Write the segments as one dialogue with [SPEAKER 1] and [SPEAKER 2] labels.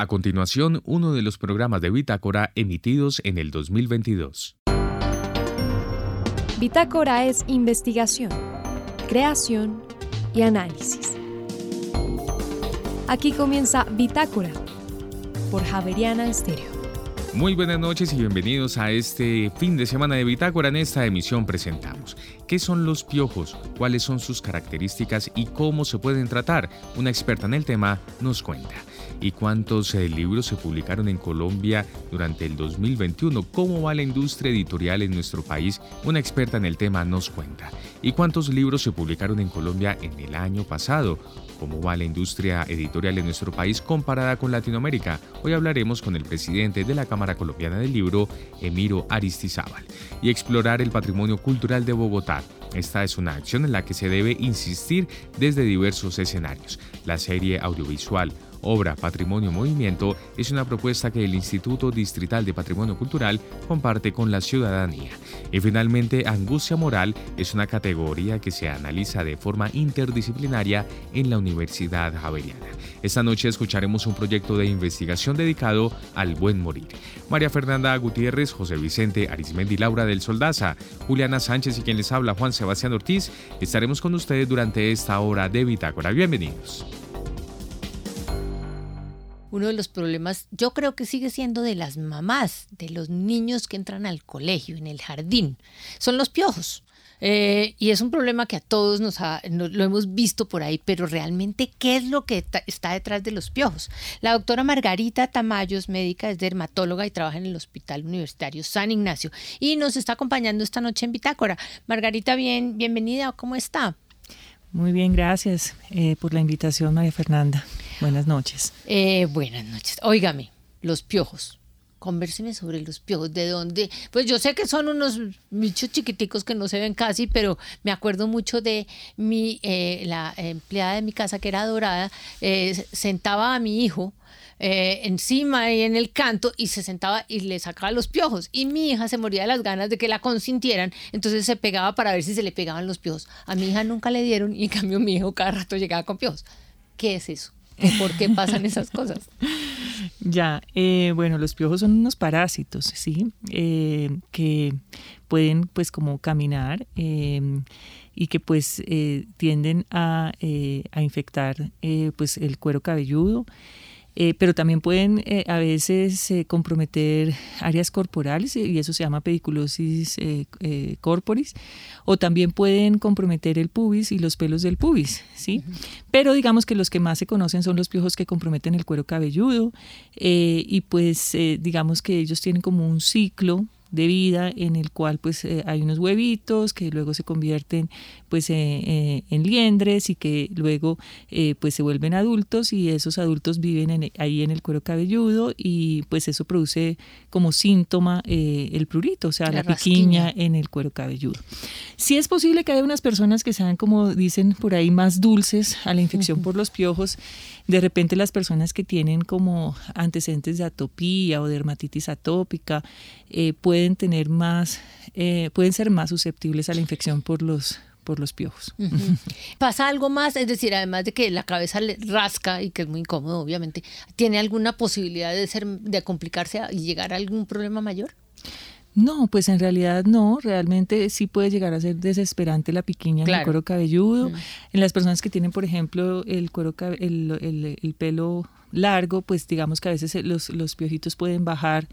[SPEAKER 1] A continuación, uno de los programas de Bitácora emitidos en el 2022.
[SPEAKER 2] Bitácora es investigación, creación y análisis. Aquí comienza Bitácora por Javeriana Estéreo.
[SPEAKER 1] Muy buenas noches y bienvenidos a este fin de semana de Bitácora. En esta emisión presentamos qué son los piojos, cuáles son sus características y cómo se pueden tratar. Una experta en el tema nos cuenta y cuántos eh, libros se publicaron en Colombia durante el 2021, cómo va la industria editorial en nuestro país, una experta en el tema nos cuenta, y cuántos libros se publicaron en Colombia en el año pasado, cómo va la industria editorial en nuestro país comparada con Latinoamérica. Hoy hablaremos con el presidente de la Cámara Colombiana del Libro, Emiro Aristizábal, y explorar el patrimonio cultural de Bogotá. Esta es una acción en la que se debe insistir desde diversos escenarios. La serie audiovisual Obra Patrimonio Movimiento es una propuesta que el Instituto Distrital de Patrimonio Cultural comparte con la ciudadanía. Y finalmente, angustia moral es una categoría que se analiza de forma interdisciplinaria en la Universidad Javeriana. Esta noche escucharemos un proyecto de investigación dedicado al buen morir. María Fernanda Gutiérrez, José Vicente Arismendi Laura del Soldaza, Juliana Sánchez y quien les habla Juan Sebastián Ortiz, estaremos con ustedes durante esta hora de Bitácora. Bienvenidos
[SPEAKER 3] uno de los problemas, yo creo que sigue siendo de las mamás, de los niños que entran al colegio, en el jardín, son los piojos. Eh, y es un problema que a todos nos, lo hemos visto por ahí, pero realmente, ¿qué es lo que está detrás de los piojos? La doctora Margarita Tamayos, médica, es dermatóloga y trabaja en el Hospital Universitario San Ignacio y nos está acompañando esta noche en Bitácora. Margarita, bien, bienvenida, ¿cómo está?
[SPEAKER 4] Muy bien, gracias eh, por la invitación, María Fernanda. Buenas noches.
[SPEAKER 3] Eh, buenas noches. Óigame, los piojos. Convérseme sobre los piojos. ¿De dónde? Pues yo sé que son unos bichos chiquiticos que no se ven casi, pero me acuerdo mucho de mi, eh, la empleada de mi casa que era dorada, sentaba a mi hijo eh, encima y en el canto y se sentaba y le sacaba los piojos. Y mi hija se moría de las ganas de que la consintieran, entonces se pegaba para ver si se le pegaban los piojos. A mi hija nunca le dieron y en cambio mi hijo cada rato llegaba con piojos. ¿Qué es eso? ¿Por qué pasan esas cosas?
[SPEAKER 4] Ya, eh, bueno, los piojos son unos parásitos, ¿sí? Eh, que pueden pues como caminar y que pues tienden a, a infectar pues el cuero cabelludo. Eh, pero también pueden eh, a veces eh, comprometer áreas corporales y eso se llama pediculosis corporis, o también pueden comprometer el pubis y los pelos del pubis, ¿sí? Pero digamos que los que más se conocen son los piojos que comprometen el cuero cabelludo y pues digamos que ellos tienen como un ciclo de vida en el cual pues eh, hay unos huevitos que luego se convierten pues eh, eh, en liendres y que luego pues se vuelven adultos y esos adultos viven ahí en el cuero cabelludo y pues eso produce como síntoma el prurito, o sea, la, piquiña en el cuero cabelludo. Sí es posible que haya unas personas que sean como dicen por ahí más dulces a la infección por los piojos de repente las personas que tienen como antecedentes de atopía o dermatitis atópica eh, pueden tener más, eh, pueden ser más susceptibles a la infección por los por los piojos.
[SPEAKER 3] ¿Pasa algo más? Es decir, además de que la cabeza le rasca y que es muy incómodo, obviamente, ¿tiene alguna posibilidad de ser de complicarse y llegar a algún problema mayor?
[SPEAKER 4] No, pues en realidad no, realmente sí puede llegar a ser desesperante la piquiña en el cuero cabelludo. En las personas que tienen, por ejemplo, el cuero el, pelo largo, pues digamos que a veces los, los piojitos pueden bajar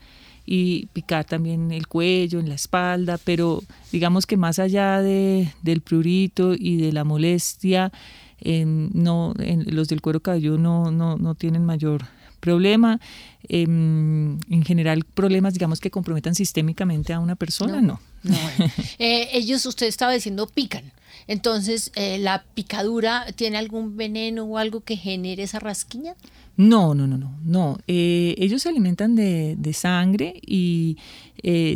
[SPEAKER 4] y picar también el cuello, en la espalda, pero digamos que más allá de, del prurito y de la molestia, en, no, en, los del cuero cabelludo no, no, no tienen mayor problema. Em, en general, problemas, digamos, que comprometan sistémicamente a una persona, no.
[SPEAKER 3] Eh, ellos, usted estaba diciendo, pican. Entonces, eh, ¿la picadura tiene algún veneno o algo que genere esa rasquiña?
[SPEAKER 4] No, no, no, no, no. Eh, ellos se alimentan de, sangre y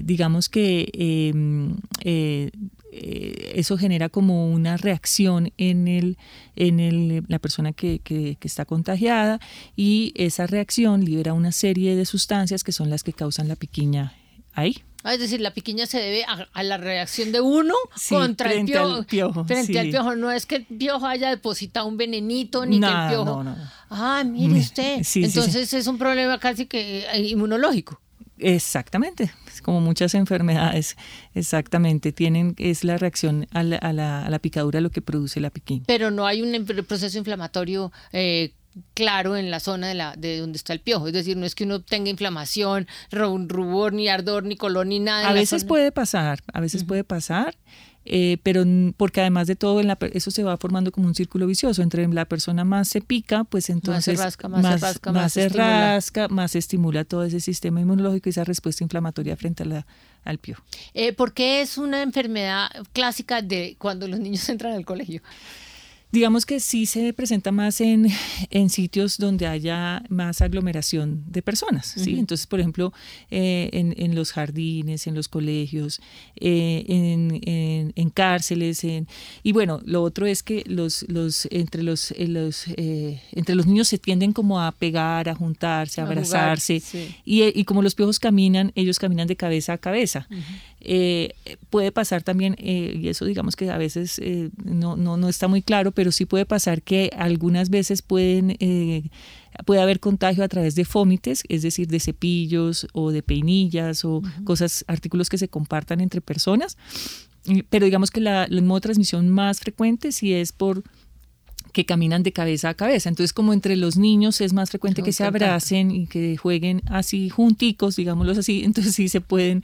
[SPEAKER 4] digamos que em, eh, eso genera como una reacción en, el, en el, la persona que, que, está contagiada y esa reacción libera una serie de sustancias que son las que causan la piquiña ahí.
[SPEAKER 3] Ah, es decir, la piquiña se debe a, la reacción de uno
[SPEAKER 4] Sí,
[SPEAKER 3] contra el piojo.
[SPEAKER 4] al piojo,
[SPEAKER 3] Frente al piojo. No es que el piojo haya depositado un venenito ni que el piojo.
[SPEAKER 4] no, no.
[SPEAKER 3] Ah, mire usted.
[SPEAKER 4] Sí.
[SPEAKER 3] Entonces es un problema casi que eh, inmunológico.
[SPEAKER 4] Exactamente, como muchas enfermedades, exactamente, tienen, es la reacción a la, a la- a la picadura lo que produce la piquiña.
[SPEAKER 3] Pero no hay un proceso inflamatorio eh, claro en la zona de, la, de donde está el piojo. Es decir, no es que uno tenga inflamación, ru- rubor, ni ardor, ni color, ni nada.
[SPEAKER 4] A veces
[SPEAKER 3] zona.
[SPEAKER 4] puede pasar, a veces puede pasar, eh, pero porque además de todo, en la eso se va formando como un círculo vicioso. Entre la persona más se pica, pues entonces
[SPEAKER 3] rasca, más se rasca, más
[SPEAKER 4] se
[SPEAKER 3] estimula.
[SPEAKER 4] rasca, más estimula todo ese sistema inmunológico y esa respuesta inflamatoria frente a la- al piojo.
[SPEAKER 3] Eh, ¿Por qué es una enfermedad clásica de cuando los niños entran al colegio?
[SPEAKER 4] Digamos que sí se presenta más en, en sitios donde haya más aglomeración de personas, ¿sí? Entonces, por ejemplo, eh, en, en los jardines, en los colegios, eh, en, en- en cárceles, en, y bueno, lo otro es que los, los, entre, los, eh, los, eh, entre los niños se tienden como a pegar, a juntarse, a,
[SPEAKER 3] A jugar,
[SPEAKER 4] abrazarse,
[SPEAKER 3] sí.
[SPEAKER 4] y, y como los piojos caminan, ellos caminan de cabeza a cabeza. Eh, puede pasar también, eh, y eso digamos que a veces eh, no, no, no está muy claro, pero sí puede pasar que algunas veces pueden, eh, puede haber contagio a través de fómites, es decir, de cepillos o de peinillas o cosas, artículos que se compartan entre personas. Pero digamos que la, el modo de transmisión más frecuente sí es por que caminan de cabeza a cabeza. Entonces, como entre los niños es más frecuente
[SPEAKER 3] Un
[SPEAKER 4] que se abracen y que jueguen así junticos, digámoslos así, entonces sí se pueden,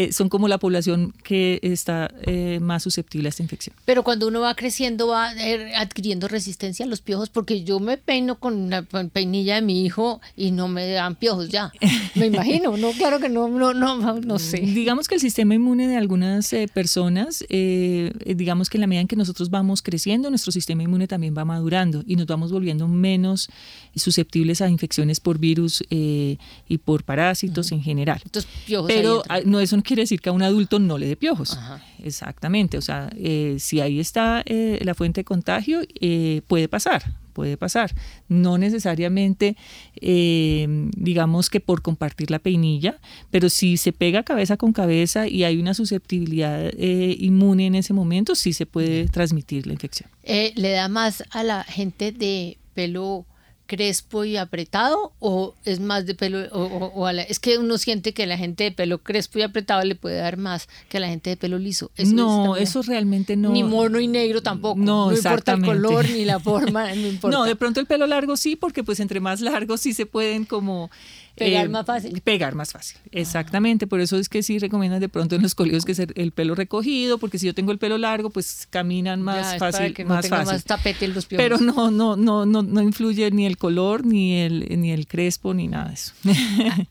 [SPEAKER 4] eh, son como la población que está eh, más susceptible a esta infección.
[SPEAKER 3] Pero cuando uno va creciendo va eh, adquiriendo resistencia a los piojos porque yo me peino con la pe- peinilla de mi hijo y no me dan piojos ya. Me imagino, no, claro que no, no, no, no sé.
[SPEAKER 4] Digamos que el sistema inmune de algunas eh, personas, digamos que en la medida en que nosotros vamos creciendo, nuestro sistema inmune también va madurando y nos vamos volviendo menos susceptibles a infecciones por virus y por parásitos en general.
[SPEAKER 3] Entonces, piojos
[SPEAKER 4] Pero ah, no, eso no quiere decir que a un adulto no le dé piojos.
[SPEAKER 3] Ajá.
[SPEAKER 4] Exactamente. O sea, eh, si ahí está eh, la fuente de contagio, eh, puede pasar, puede pasar. No necesariamente, digamos que por compartir la peinilla, pero si se pega cabeza con cabeza y hay una susceptibilidad inmune en ese momento, sí se puede transmitir la infección.
[SPEAKER 3] ¿Le da más a la gente de pelo crespo y apretado o es más de pelo o, o- o a la- es que uno siente que la gente de pelo crespo y apretado le puede dar más que a la gente de pelo liso. Eso es
[SPEAKER 4] no, eso realmente no.
[SPEAKER 3] ni mono y negro tampoco.
[SPEAKER 4] No,
[SPEAKER 3] importa el color ni la forma no importa.
[SPEAKER 4] No, de pronto el pelo largo sí, porque pues entre más largos sí se pueden como... eh,
[SPEAKER 3] Pegar más fácil.
[SPEAKER 4] Pegar más fácil, exactamente. Por eso es que sí recomiendan de pronto en los colegios que ser el pelo recogido, porque si yo tengo el pelo largo, pues caminan
[SPEAKER 3] Ya,
[SPEAKER 4] más
[SPEAKER 3] para
[SPEAKER 4] fácil,
[SPEAKER 3] que no
[SPEAKER 4] más fácil.
[SPEAKER 3] más tapete en los.
[SPEAKER 4] Pero no, no, no, no, no influye ni el color, ni el, ni el crespo, ni nada de eso.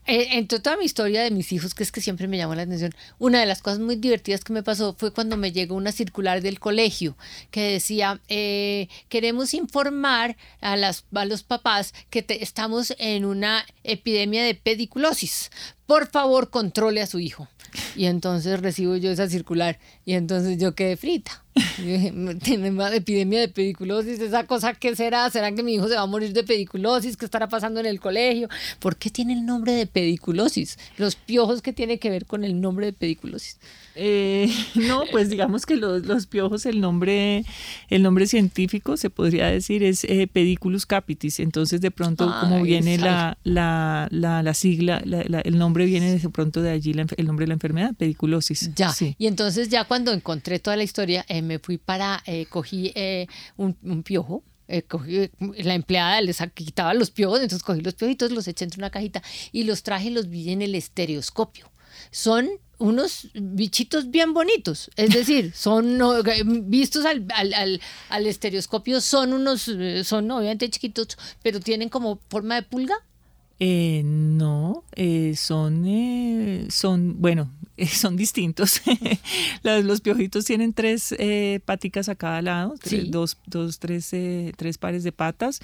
[SPEAKER 3] Eh, entre toda mi historia de mis hijos, que es que siempre me llamó la atención, una de las cosas muy divertidas que me pasó fue cuando me llegó una circular del colegio que decía, eh, queremos informar a, las, a los papás que te- estamos en una epidemia de pediculosis. Por favor, controle a su hijo. Y entonces recibo yo esa circular y entonces yo quedé frita. Dije, tiene más epidemia de pediculosis, esa cosa qué será, será que mi hijo se va a morir de pediculosis, qué estará pasando en el colegio, ¿por qué tiene el nombre de pediculosis? Los piojos que tiene que ver con el nombre de pediculosis.
[SPEAKER 4] Eh, no, pues digamos que los, los piojos, el nombre, el nombre científico se podría decir es eh, Pediculus capitis. Entonces, de pronto, como
[SPEAKER 3] Ay,
[SPEAKER 4] viene la, la, la, la sigla, la- la- el nombre viene de pronto de allí el nombre de la enfermedad, pediculosis.
[SPEAKER 3] Ya,
[SPEAKER 4] Sí.
[SPEAKER 3] y entonces ya cuando encontré toda la historia, eh, me fui para, eh, cogí eh, un, un piojo, eh, cogí, la empleada les quitaba los piojos, entonces cogí los piojitos, los eché entre una cajita y los traje y los vi en el estereoscopio. Son unos bichitos bien bonitos, es decir, son no, vistos al, al, al, al estereoscopio, son unos, son obviamente chiquitos, pero tienen como forma de pulga.
[SPEAKER 4] Eh, no, eh, son, eh, son, bueno, eh, son distintos. los, los piojitos tienen tres eh, paticas a cada lado, tres- dos, dos, tres, eh, tres pares de patas.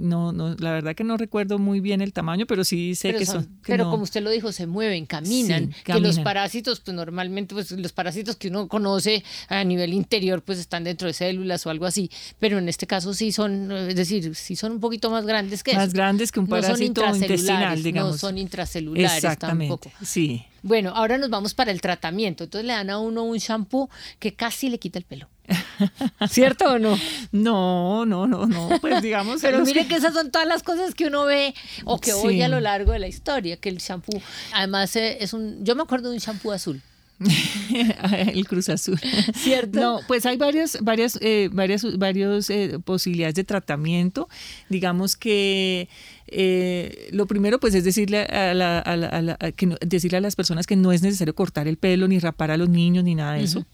[SPEAKER 4] No, no, la verdad que no recuerdo muy bien el tamaño, pero sí sé
[SPEAKER 3] pero
[SPEAKER 4] que
[SPEAKER 3] son-
[SPEAKER 4] son. que
[SPEAKER 3] pero
[SPEAKER 4] no-
[SPEAKER 3] como usted lo dijo, se mueven, caminan,
[SPEAKER 4] Sí,
[SPEAKER 3] que los parásitos, pues normalmente, pues los parásitos que uno conoce a nivel interior, pues están dentro de células o algo así, pero en este caso sí son, es decir, sí son un poquito más grandes que
[SPEAKER 4] más
[SPEAKER 3] eso.
[SPEAKER 4] grandes que un
[SPEAKER 3] No son
[SPEAKER 4] parásito intestinal, digamos.
[SPEAKER 3] No son intracelulares
[SPEAKER 4] Exactamente.
[SPEAKER 3] tampoco.
[SPEAKER 4] Sí, Sí.
[SPEAKER 3] Bueno, ahora nos vamos para el tratamiento. Entonces le dan a uno un shampoo que casi le quita el pelo. ¿Cierto o no?
[SPEAKER 4] No, no, no, no. Pues digamos.
[SPEAKER 3] Pero mire que esas son todas las cosas que uno ve o que
[SPEAKER 4] Sí.
[SPEAKER 3] oye a lo largo de la historia, que el shampoo, además eh, es un, yo me acuerdo de un shampoo azul,
[SPEAKER 4] el Cruz Azul.
[SPEAKER 3] ¿cierto?
[SPEAKER 4] No, pues hay varias, varias, eh, varias, varios, eh, posibilidades de tratamiento. Digamos que eh, lo primero, pues, es decirle a, la- a la- a la- a que no- decirle a las personas que no es necesario cortar el pelo, ni rapar a los niños, ni nada de eso.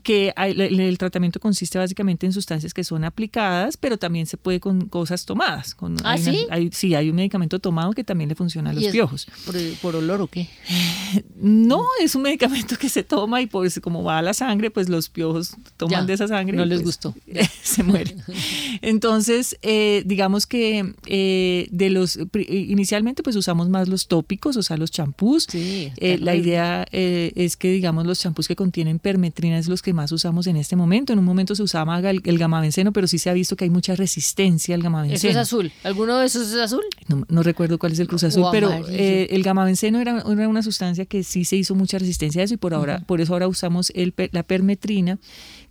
[SPEAKER 4] Que el, tratamiento consiste básicamente en sustancias que son aplicadas, pero también se puede con cosas tomadas. Con,
[SPEAKER 3] ¿Ah,
[SPEAKER 4] hay una-
[SPEAKER 3] sí?
[SPEAKER 4] hay- sí, hay un medicamento tomado que también le funciona a
[SPEAKER 3] ¿Y
[SPEAKER 4] los piojos.
[SPEAKER 3] ¿Por, por olor o qué?
[SPEAKER 4] No, es un medicamento que se toma y pues como va a la sangre, pues los piojos toman
[SPEAKER 3] Ya,
[SPEAKER 4] de esa sangre.
[SPEAKER 3] no
[SPEAKER 4] y,
[SPEAKER 3] les
[SPEAKER 4] pues,
[SPEAKER 3] gustó.
[SPEAKER 4] se mueren. Entonces, eh, digamos que eh, de los inicialmente pues usamos más los tópicos, o sea, los champús.
[SPEAKER 3] Sí,
[SPEAKER 4] Eh, la idea eh, es que, digamos, los champús que contienen permetrina es los que más usamos en este momento. En un momento se usaba el, el gamabenceno, pero sí se ha visto que hay mucha resistencia al
[SPEAKER 3] Eso
[SPEAKER 4] gamabenceno.
[SPEAKER 3] es azul. ¿Alguno de esos es azul?
[SPEAKER 4] No, no recuerdo cuál es el Cruz Azul, pero eh, el gamabenceno era, era una sustancia que sí se hizo mucha resistencia a eso y por ahora, por eso ahora usamos el, la permetrina,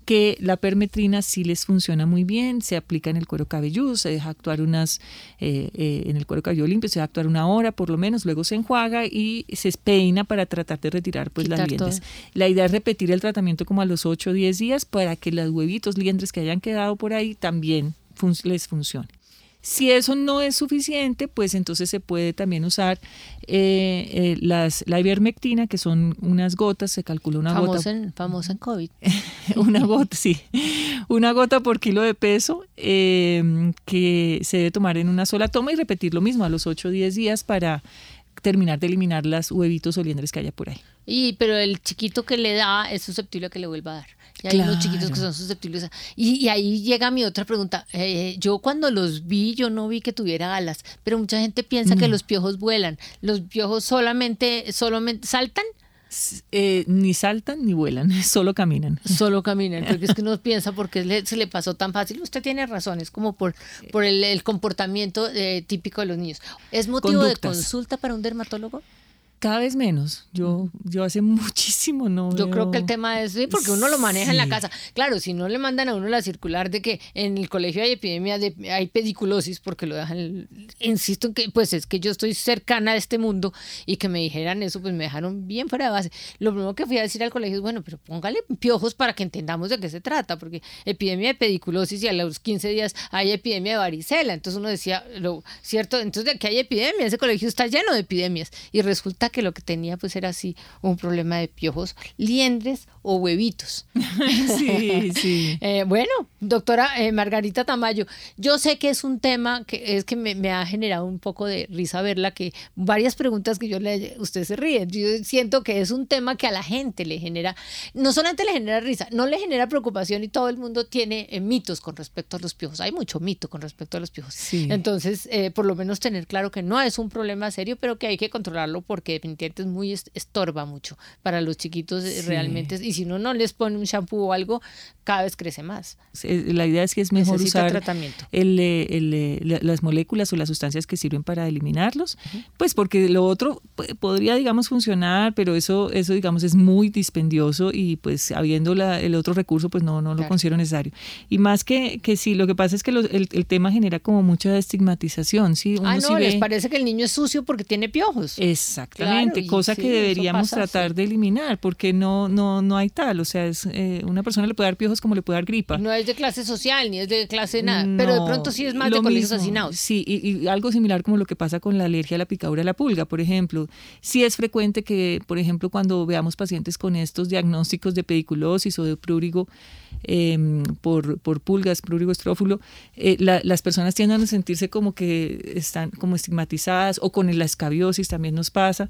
[SPEAKER 4] que la permetrina sí les funciona muy bien, se aplica en el cuero cabelludo, se deja actuar unas, eh, eh, en el cuero cabelludo limpio, se deja actuar una hora por lo menos, luego se enjuaga y se peina para tratar de retirar pues las liendres.
[SPEAKER 3] todo.
[SPEAKER 4] La idea es repetir el tratamiento como a los 8 o 10 días para que los huevitos, liendres que hayan quedado por ahí también fun- les funcione. Si eso no es suficiente, pues entonces se puede también usar eh, eh, las, la ivermectina, que son unas gotas, se calcula una
[SPEAKER 3] Famoso
[SPEAKER 4] gota,
[SPEAKER 3] en, famoso en COVID.
[SPEAKER 4] una gota, sí, una gota por kilo de peso eh, que se debe tomar en una sola toma y repetir lo mismo a los 8 o 10 días para terminar de eliminar las huevitos o liendres que haya por ahí.
[SPEAKER 3] Y, pero el chiquito que le da es susceptible a que le vuelva a dar. Y hay unos chiquitos que son susceptibles. a- y, y ahí llega mi otra pregunta. Eh, yo cuando los vi, yo no vi que tuviera alas, pero mucha gente piensa que
[SPEAKER 4] No.
[SPEAKER 3] los piojos vuelan. Los piojos solamente, solamente saltan,
[SPEAKER 4] eh, ni saltan ni vuelan, solo caminan.
[SPEAKER 3] solo caminan. Porque es que uno piensa porque se le pasó tan fácil. Usted tiene razón, es como por, por el, el comportamiento eh, típico de los niños. ¿Es motivo de consulta para un dermatólogo?
[SPEAKER 4] Cada vez menos. Yo, yo hace muchísimo no.
[SPEAKER 3] Yo creo que el tema es, sí, porque uno lo maneja en la casa. Claro, si no le mandan a uno la circular de que en el colegio hay epidemia de, hay pediculosis, porque lo dejan, insisto en que, pues es que yo estoy cercana a este mundo y que me dijeran eso, pues me dejaron bien fuera de base. Lo primero que fui a decir al colegio es, bueno, pero póngale piojos para que entendamos de qué se trata, porque epidemia de pediculosis y a los 15 días hay epidemia de varicela. Entonces uno decía, lo cierto, entonces de que hay epidemia, ese colegio está lleno de epidemias. Y resulta que lo que tenía pues era así un problema de piojos, liendres o huevitos.
[SPEAKER 4] Sí, sí.
[SPEAKER 3] Eh, bueno, doctora eh, Margarita Tamayo, yo sé que es un tema que es que me, me ha generado un poco de risa verla, que varias preguntas que yo le, usted se ríe, yo siento que es un tema que a la gente le genera, no solamente le genera risa, no le genera preocupación y todo el mundo tiene eh, mitos con respecto a los piojos, hay mucho mito con respecto a los piojos.
[SPEAKER 4] Sí.
[SPEAKER 3] Entonces, por lo menos tener claro que no es un problema serio, pero que hay que controlarlo porque definitivamente es muy est- estorba mucho para los chiquitos eh,
[SPEAKER 4] Sí.
[SPEAKER 3] realmente, y si uno no les pone un shampoo o algo, cada vez crece más.
[SPEAKER 4] Eh, La idea es que es mejor
[SPEAKER 3] Necesita
[SPEAKER 4] usar
[SPEAKER 3] tratamiento.
[SPEAKER 4] el, eh, el, eh, la- las moléculas o las sustancias que sirven para eliminarlos, pues porque lo otro podría, digamos, funcionar, pero eso, eso digamos, es muy dispendioso y pues habiendo la- el otro recurso, pues no, no lo
[SPEAKER 3] Claro.
[SPEAKER 4] considero necesario. Y más que, que sí, lo que pasa es que los- el, el tema genera como mucha estigmatización, ¿sí? Uno
[SPEAKER 3] Ah,
[SPEAKER 4] sí
[SPEAKER 3] no, les
[SPEAKER 4] ve-
[SPEAKER 3] parece que el niño es sucio porque tiene piojos.
[SPEAKER 4] Exactamente,
[SPEAKER 3] Claro, y
[SPEAKER 4] cosa
[SPEAKER 3] sí,
[SPEAKER 4] que deberíamos
[SPEAKER 3] pasa,
[SPEAKER 4] tratar
[SPEAKER 3] sí.
[SPEAKER 4] de eliminar, porque no, no, no hay tal, o sea, es, eh, una persona le puede dar piojos como le puede dar gripa.
[SPEAKER 3] No es de clase social ni es de clase nada, pero de pronto sí es más de colegios hacinados.
[SPEAKER 4] Sí, y, y algo similar como lo que pasa con la alergia a la picadura de la pulga, por ejemplo. Sí es frecuente que, por ejemplo, cuando veamos pacientes con estos diagnósticos de pediculosis o de prurigo em, por, por pulgas, prurigo estrófulo, eh, la- las personas tienden a sentirse como que están como estigmatizadas o con la escabiosis también nos pasa,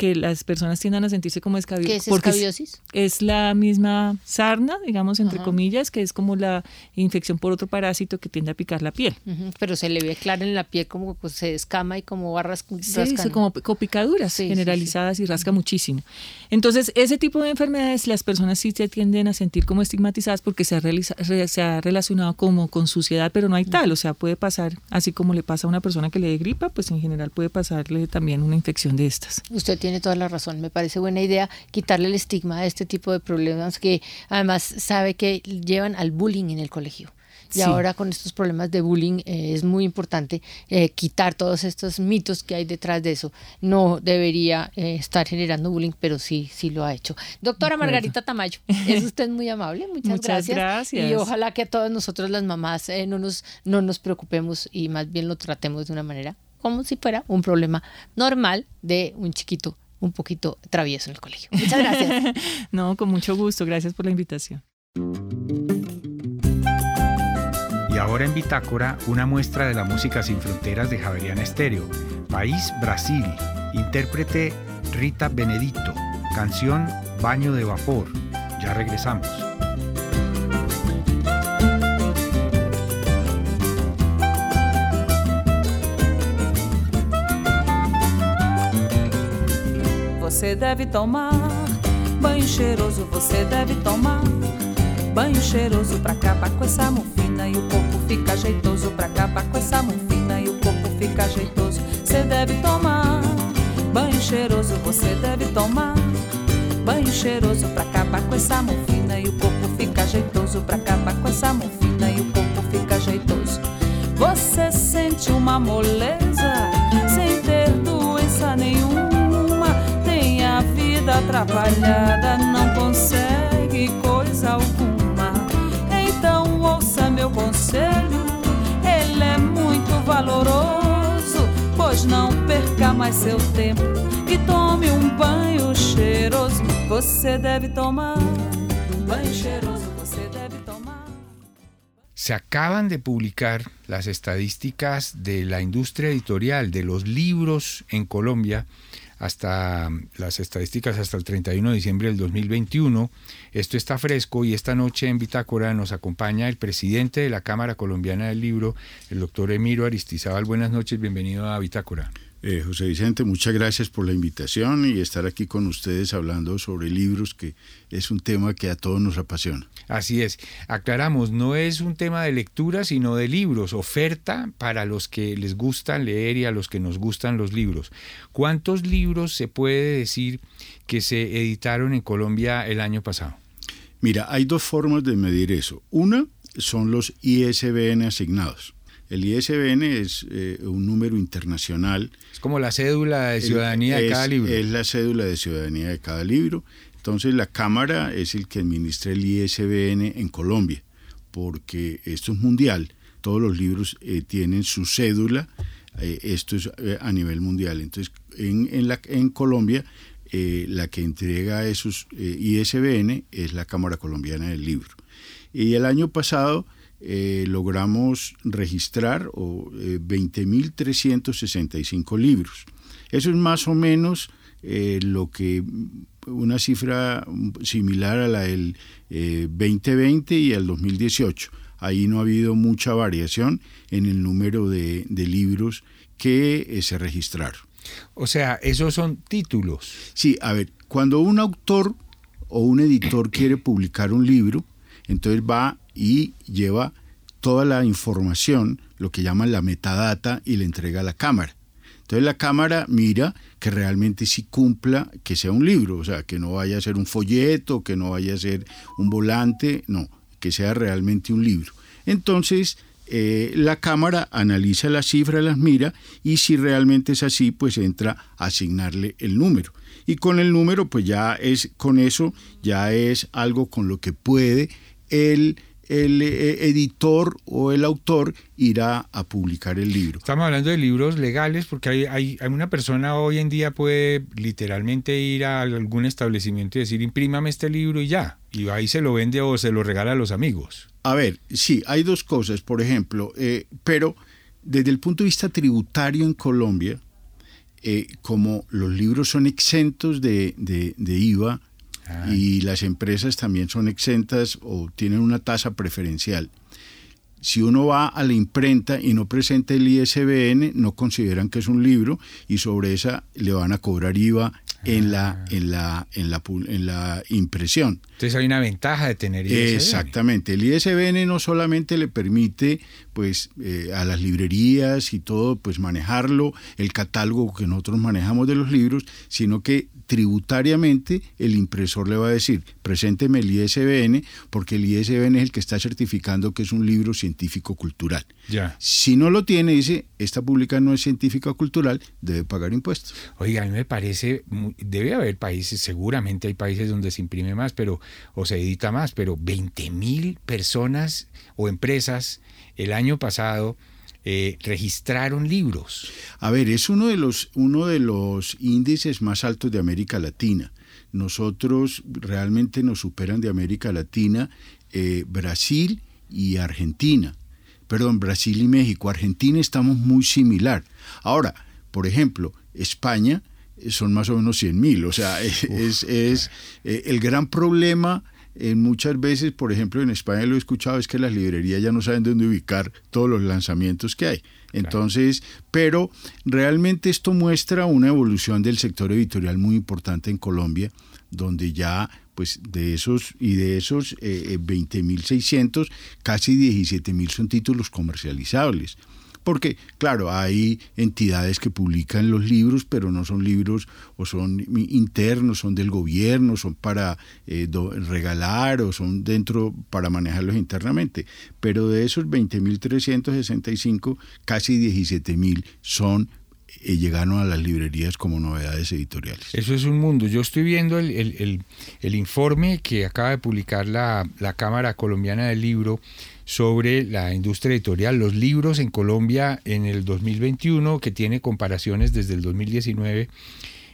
[SPEAKER 4] que las personas tiendan a sentirse como escabiosas.
[SPEAKER 3] ¿Qué es escabiosis?
[SPEAKER 4] Es la misma sarna, digamos, entre
[SPEAKER 3] Ajá.
[SPEAKER 4] comillas, que es como la, infección por otro parásito que tiende a picar la piel.
[SPEAKER 3] Pero se le ve claro en la piel como pues, se descama y como rascando.
[SPEAKER 4] Sí, como, picaduras generalizadas y rasca muchísimo. Entonces, ese tipo de enfermedades las personas sí se tienden a sentir como estigmatizadas porque se ha, se ha relacionado como con suciedad, pero no hay tal. O sea, puede pasar, así como le pasa a una persona que le dé gripa, pues en general puede pasarle también una infección de estas.
[SPEAKER 3] Usted tiene toda la razón. Me parece buena idea quitarle el estigma a este tipo de problemas que además sabe que llevan al bullying en el colegio. Y ahora con estos problemas de bullying eh, es muy importante eh, quitar todos estos mitos que hay detrás de eso. No debería eh, estar generando bullying, pero sí, sí lo ha hecho. Doctora Margarita Tamayo, es usted muy amable, muchas,
[SPEAKER 4] muchas gracias.
[SPEAKER 3] Y ojalá que a todos nosotros las mamás no, nos, no nos preocupemos y más bien lo tratemos de una manera como si fuera un problema normal de un chiquito un poquito travieso en el colegio. Muchas gracias.
[SPEAKER 4] no, con mucho gusto. Gracias por la invitación.
[SPEAKER 5] Y ahora en Bitácora, una muestra de la música sin fronteras de Javeriana Estéreo. País Brasil. Intérprete Rita Benedito. Canción Baño de Vapor. Ya regresamos.
[SPEAKER 6] Você deve tomar. Banho cheiroso, você deve tomar. Banho cheiroso pra acabar com essa mufina e o corpo fica jeitoso pra acabar com essa mufina e o corpo fica jeitoso. Você deve tomar. Banho cheiroso, você deve tomar. Banho cheiroso pra acabar com essa mufina e o corpo fica jeitoso pra acabar com essa mufina e o corpo fica jeitoso. Você sente uma moleza sem ter doença nenhuma atrapalhada não consegue coisa alguma. Então ouça meu conselho, ele é muito valoroso. Pois não perca mais seu tempo e tome um banho cheiroso. Você deve tomar banho cheiroso, você deve tomar.
[SPEAKER 5] Se acaban de publicar las estadísticas de la industria editorial de los libros en Colombia hasta las estadísticas hasta el 31 de diciembre del 2021. Esto está fresco y esta noche en Bitácora nos acompaña el presidente de la Cámara Colombiana del Libro, el doctor Emiro Aristizábal. Buenas noches, bienvenido a Bitácora.
[SPEAKER 7] Eh, José Vicente, muchas gracias por la invitación y estar aquí con ustedes hablando sobre libros, que es un tema que a todos nos apasiona.
[SPEAKER 5] Así es. Aclaramos, no es un tema de lectura, sino de libros, oferta para los que les gustan leer y a los que nos gustan los libros. ¿Cuántos libros se puede decir que se editaron en Colombia el año pasado?
[SPEAKER 7] Mira, hay dos formas de medir eso. Una son los ISBN asignados. El ISBN es eh, un número internacional.
[SPEAKER 5] Es como la cédula de ciudadanía de cada libro.
[SPEAKER 7] Es la cédula de ciudadanía de cada libro. Entonces la Cámara es el que administra el ISBN en Colombia, porque esto es mundial. Todos los libros eh, tienen su cédula. Eh, esto es a nivel mundial. Entonces en, en, la, en Colombia la que entrega esos ISBN es la Cámara Colombiana del Libro. Y el año pasado eh, logramos registrar 20.365 eh, libros. Eso es más o menos eh, lo que una cifra similar a la del 2020 y al 2018. Ahí no ha habido mucha variación en el número de, de libros que se registraron.
[SPEAKER 5] O sea, esos son títulos.
[SPEAKER 7] Sí, a ver, cuando un autor o un editor quiere publicar un libro, entonces va y lleva toda la información, lo que llaman la metadata, y le entrega a la cámara. Entonces la cámara mira que realmente sí cumpla, que sea un libro, o sea, que no vaya a ser un folleto, que no vaya a ser un volante, no, que sea realmente un libro. Entonces eh, la cámara analiza la cifra, las mira y si realmente es así, pues entra a asignarle el número. Y con el número, pues ya es, con eso ya es algo con lo que puede el el eh, editor o el autor irá a publicar el libro.
[SPEAKER 5] Estamos hablando de libros legales porque hay, hay, una persona hoy en día puede literalmente ir a algún establecimiento y decir imprímame este libro y ya, y ahí se lo vende o se lo regala a los amigos.
[SPEAKER 7] A ver, sí, hay dos cosas, por ejemplo, eh, pero desde el punto de vista tributario en Colombia, eh, como los libros son exentos de, de IVA,
[SPEAKER 5] Ah.
[SPEAKER 7] y las empresas también son exentas o tienen una tasa preferencial. Si uno va a la imprenta y no presenta el ISBN, no consideran que es un libro y sobre esa le van a cobrar IVA en la, en la, en la, en la impresión.
[SPEAKER 5] Entonces hay una ventaja de tener ISBN.
[SPEAKER 7] Exactamente. El ISBN no solamente le permite pues eh, a las librerías y todo pues manejarlo, el catálogo que nosotros manejamos de los libros, sino que tributariamente el impresor le va a decir, presénteme el ISBN, porque el ISBN es el que está certificando que es un libro científico cultural.
[SPEAKER 5] Ya.
[SPEAKER 7] Si no lo tiene, dice, esta pública no es científica cultural, debe pagar impuestos.
[SPEAKER 5] Oiga, a mí me parece, debe haber países, seguramente hay países donde se imprime más, pero o se edita más, pero 20 mil personas o empresas el año pasado eh, registraron libros.
[SPEAKER 7] A ver, es uno de los, uno de los índices más altos de América Latina. Nosotros realmente nos superan de América Latina eh, Brasil y Argentina. Perdón, Brasil y México. Argentina estamos muy similar. Ahora, por ejemplo, España eh, son más o menos 100 mil. O sea, es, es- es, eh, el gran problema eh, muchas veces, por ejemplo, en España lo he escuchado, es que las librerías ya no saben dónde ubicar todos los lanzamientos que hay. Entonces, pero realmente esto muestra una evolución del sector editorial muy importante en Colombia, donde ya pues de esos y de esos eh, eh, 20.600, casi 17.000 son títulos comercializables. Porque, claro, hay entidades que publican los libros, pero no son libros o son internos, son del gobierno, son para eh, regalar o son dentro para manejarlos internamente. Pero de esos 20.365, casi 17.000 son eh, llegaron a las librerías como novedades editoriales.
[SPEAKER 5] Eso es un mundo. Yo estoy viendo el, el- el- el informe que acaba de publicar la, la Cámara Colombiana del Libro sobre la industria editorial, los libros en Colombia en el 2021, que tiene comparaciones desde el 2019.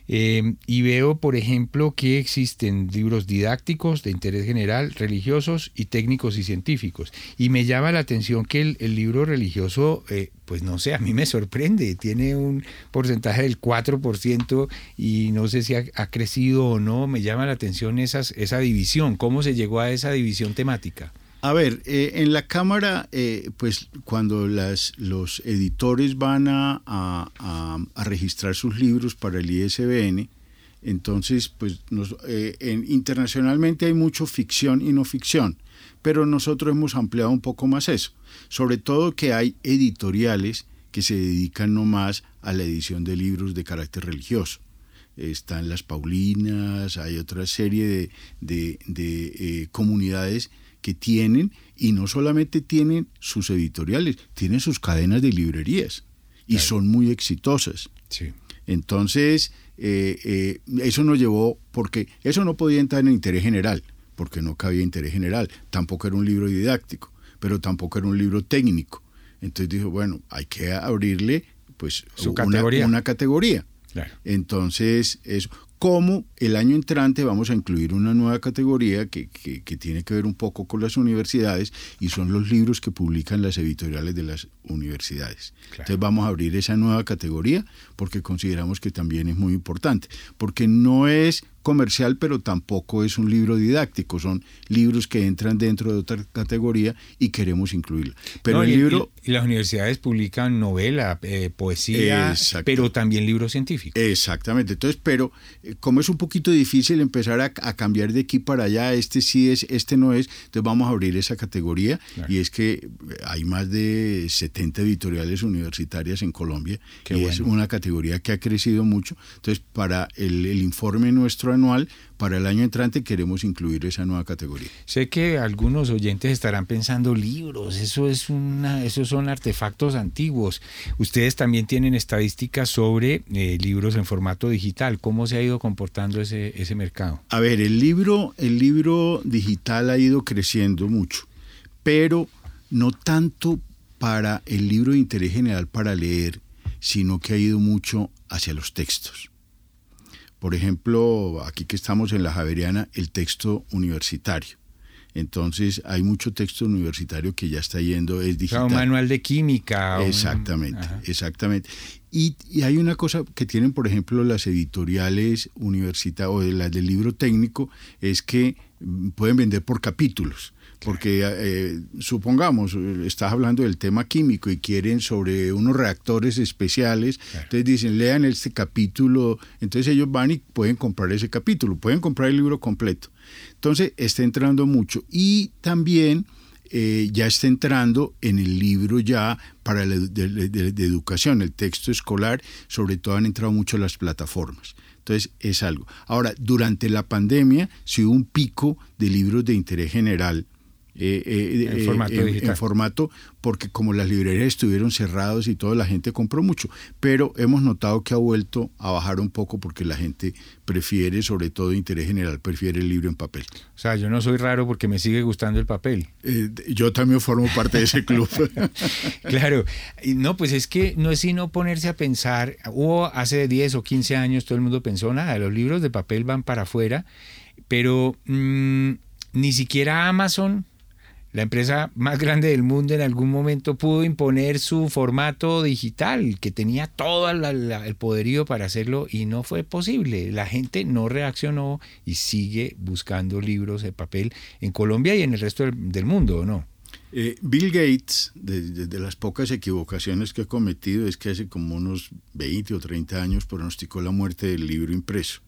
[SPEAKER 5] Eh, y veo, por ejemplo, que existen libros didácticos de interés general, religiosos y técnicos y científicos. Y me llama la atención que el, libro religioso, eh, pues no sé, a mí me sorprende, tiene un porcentaje del 4% y no sé si ha, ha crecido o no. Me llama la atención esas, esa división, cómo se llegó a esa división temática.
[SPEAKER 7] A ver, eh, en la Cámara, eh, pues cuando los editores van a, registrar sus libros para el ISBN, entonces, pues eh, en- internacionalmente hay mucho ficción y no ficción, pero nosotros hemos ampliado un poco más eso. Sobre todo que hay editoriales que se dedican no más a la edición de libros de carácter religioso están las Paulinas, hay otra serie de, de- de, comunidades que tienen, y no solamente tienen sus editoriales, tienen sus cadenas de librerías, y son muy exitosas.
[SPEAKER 5] Sí.
[SPEAKER 7] Entonces, eh, eh, eso nos llevó, porque eso no podía entrar en interés general, porque no cabía interés general, tampoco era un libro didáctico, pero tampoco era un libro técnico. Entonces dijo, bueno, hay que abrirle pues
[SPEAKER 5] Su
[SPEAKER 7] una-
[SPEAKER 5] categoría.
[SPEAKER 7] una categoría.
[SPEAKER 5] Claro.
[SPEAKER 7] Entonces, eso. Como el año entrante vamos a incluir una nueva categoría que, que- que tiene que ver un poco con las universidades y son los libros que publican las editoriales de las universidades.
[SPEAKER 5] Claro.
[SPEAKER 7] Entonces vamos a abrir esa nueva categoría porque consideramos que también es muy importante, porque no es comercial, pero tampoco es un libro didáctico, son libros que entran dentro de otra categoría y queremos incluirla. Pero
[SPEAKER 5] No,
[SPEAKER 7] el
[SPEAKER 5] y-
[SPEAKER 7] libro...
[SPEAKER 5] y, y las universidades publican novela, eh, poesía, pero también libros científicos.
[SPEAKER 7] Exactamente. Entonces, pero eh, como es un poquito difícil empezar a, a cambiar de aquí para allá, este sí es, este no es, entonces vamos a abrir esa categoría
[SPEAKER 5] Claro.
[SPEAKER 7] y es que eh, hay más de 70 editoriales universitarias en Colombia
[SPEAKER 5] Qué
[SPEAKER 7] y es una categoría que ha crecido mucho. Entonces, para el, el informe nuestro anual, para el año entrante queremos incluir esa nueva categoría.
[SPEAKER 5] Sé que algunos oyentes estarán pensando libros, eso es una, esos son artefactos antiguos. Ustedes también tienen estadísticas sobre eh, libros en formato digital. ¿Cómo se ha ido comportando ese, ese mercado?
[SPEAKER 7] A ver, el libro, el libro digital ha ido creciendo mucho, pero no tanto para el libro de interés general para leer, sino que ha ido mucho hacia los textos. Por ejemplo, aquí que estamos en la Javeriana, el texto universitario. Entonces hay mucho texto universitario que ya está yendo, es
[SPEAKER 5] O sea,
[SPEAKER 7] digital.
[SPEAKER 5] un manual de química.
[SPEAKER 7] Exactamente, exactamente. Y, y hay una cosa que tienen, por ejemplo, las editoriales universitarias o las del libro técnico, es que mm, pueden vender por capítulos. Porque eh, supongamos, estás hablando del tema químico y quieren sobre unos reactores especiales, entonces dicen, lean este capítulo, entonces ellos van y pueden comprar ese capítulo, pueden comprar el libro completo. Entonces está entrando mucho. Y también eh, ya está entrando en el libro ya para la de, de- de- de educación, el texto escolar, sobre todo han entrado mucho las plataformas. Entonces es algo. Ahora, durante la pandemia, sí hubo un pico de libros de interés general. Eh, eh,
[SPEAKER 5] En
[SPEAKER 7] eh,
[SPEAKER 5] formato
[SPEAKER 7] en-
[SPEAKER 5] digital.
[SPEAKER 7] en formato, porque como las librerías estuvieron cerradas y toda la gente compró mucho, pero hemos notado que ha vuelto a bajar un poco porque la gente prefiere, sobre todo de interés general, prefiere el libro en papel.
[SPEAKER 5] O sea, yo no soy raro porque me sigue gustando el papel.
[SPEAKER 7] Eh, yo también formo parte de ese club.
[SPEAKER 5] Claro, no, pues es que no es sino ponerse a pensar, hubo hace 10 o 15 años todo el mundo pensó, nada, los libros de papel van para afuera, pero mm, ni siquiera Amazon, la empresa más grande del mundo, en algún momento pudo imponer su formato digital, que tenía todo la- la- el poderío para hacerlo y no fue posible. La gente no reaccionó y sigue buscando libros de papel en Colombia y en el resto del, del mundo, ¿o no?
[SPEAKER 7] Eh, Bill Gates, de, de- de las pocas equivocaciones que ha cometido, es que hace como unos 20 o 30 años pronosticó la muerte del libro impreso.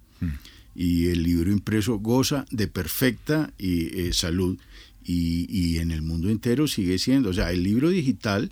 [SPEAKER 7] Y el libro impreso goza de perfecta y, eh, salud y, y en el mundo entero sigue siendo, o sea, el libro digital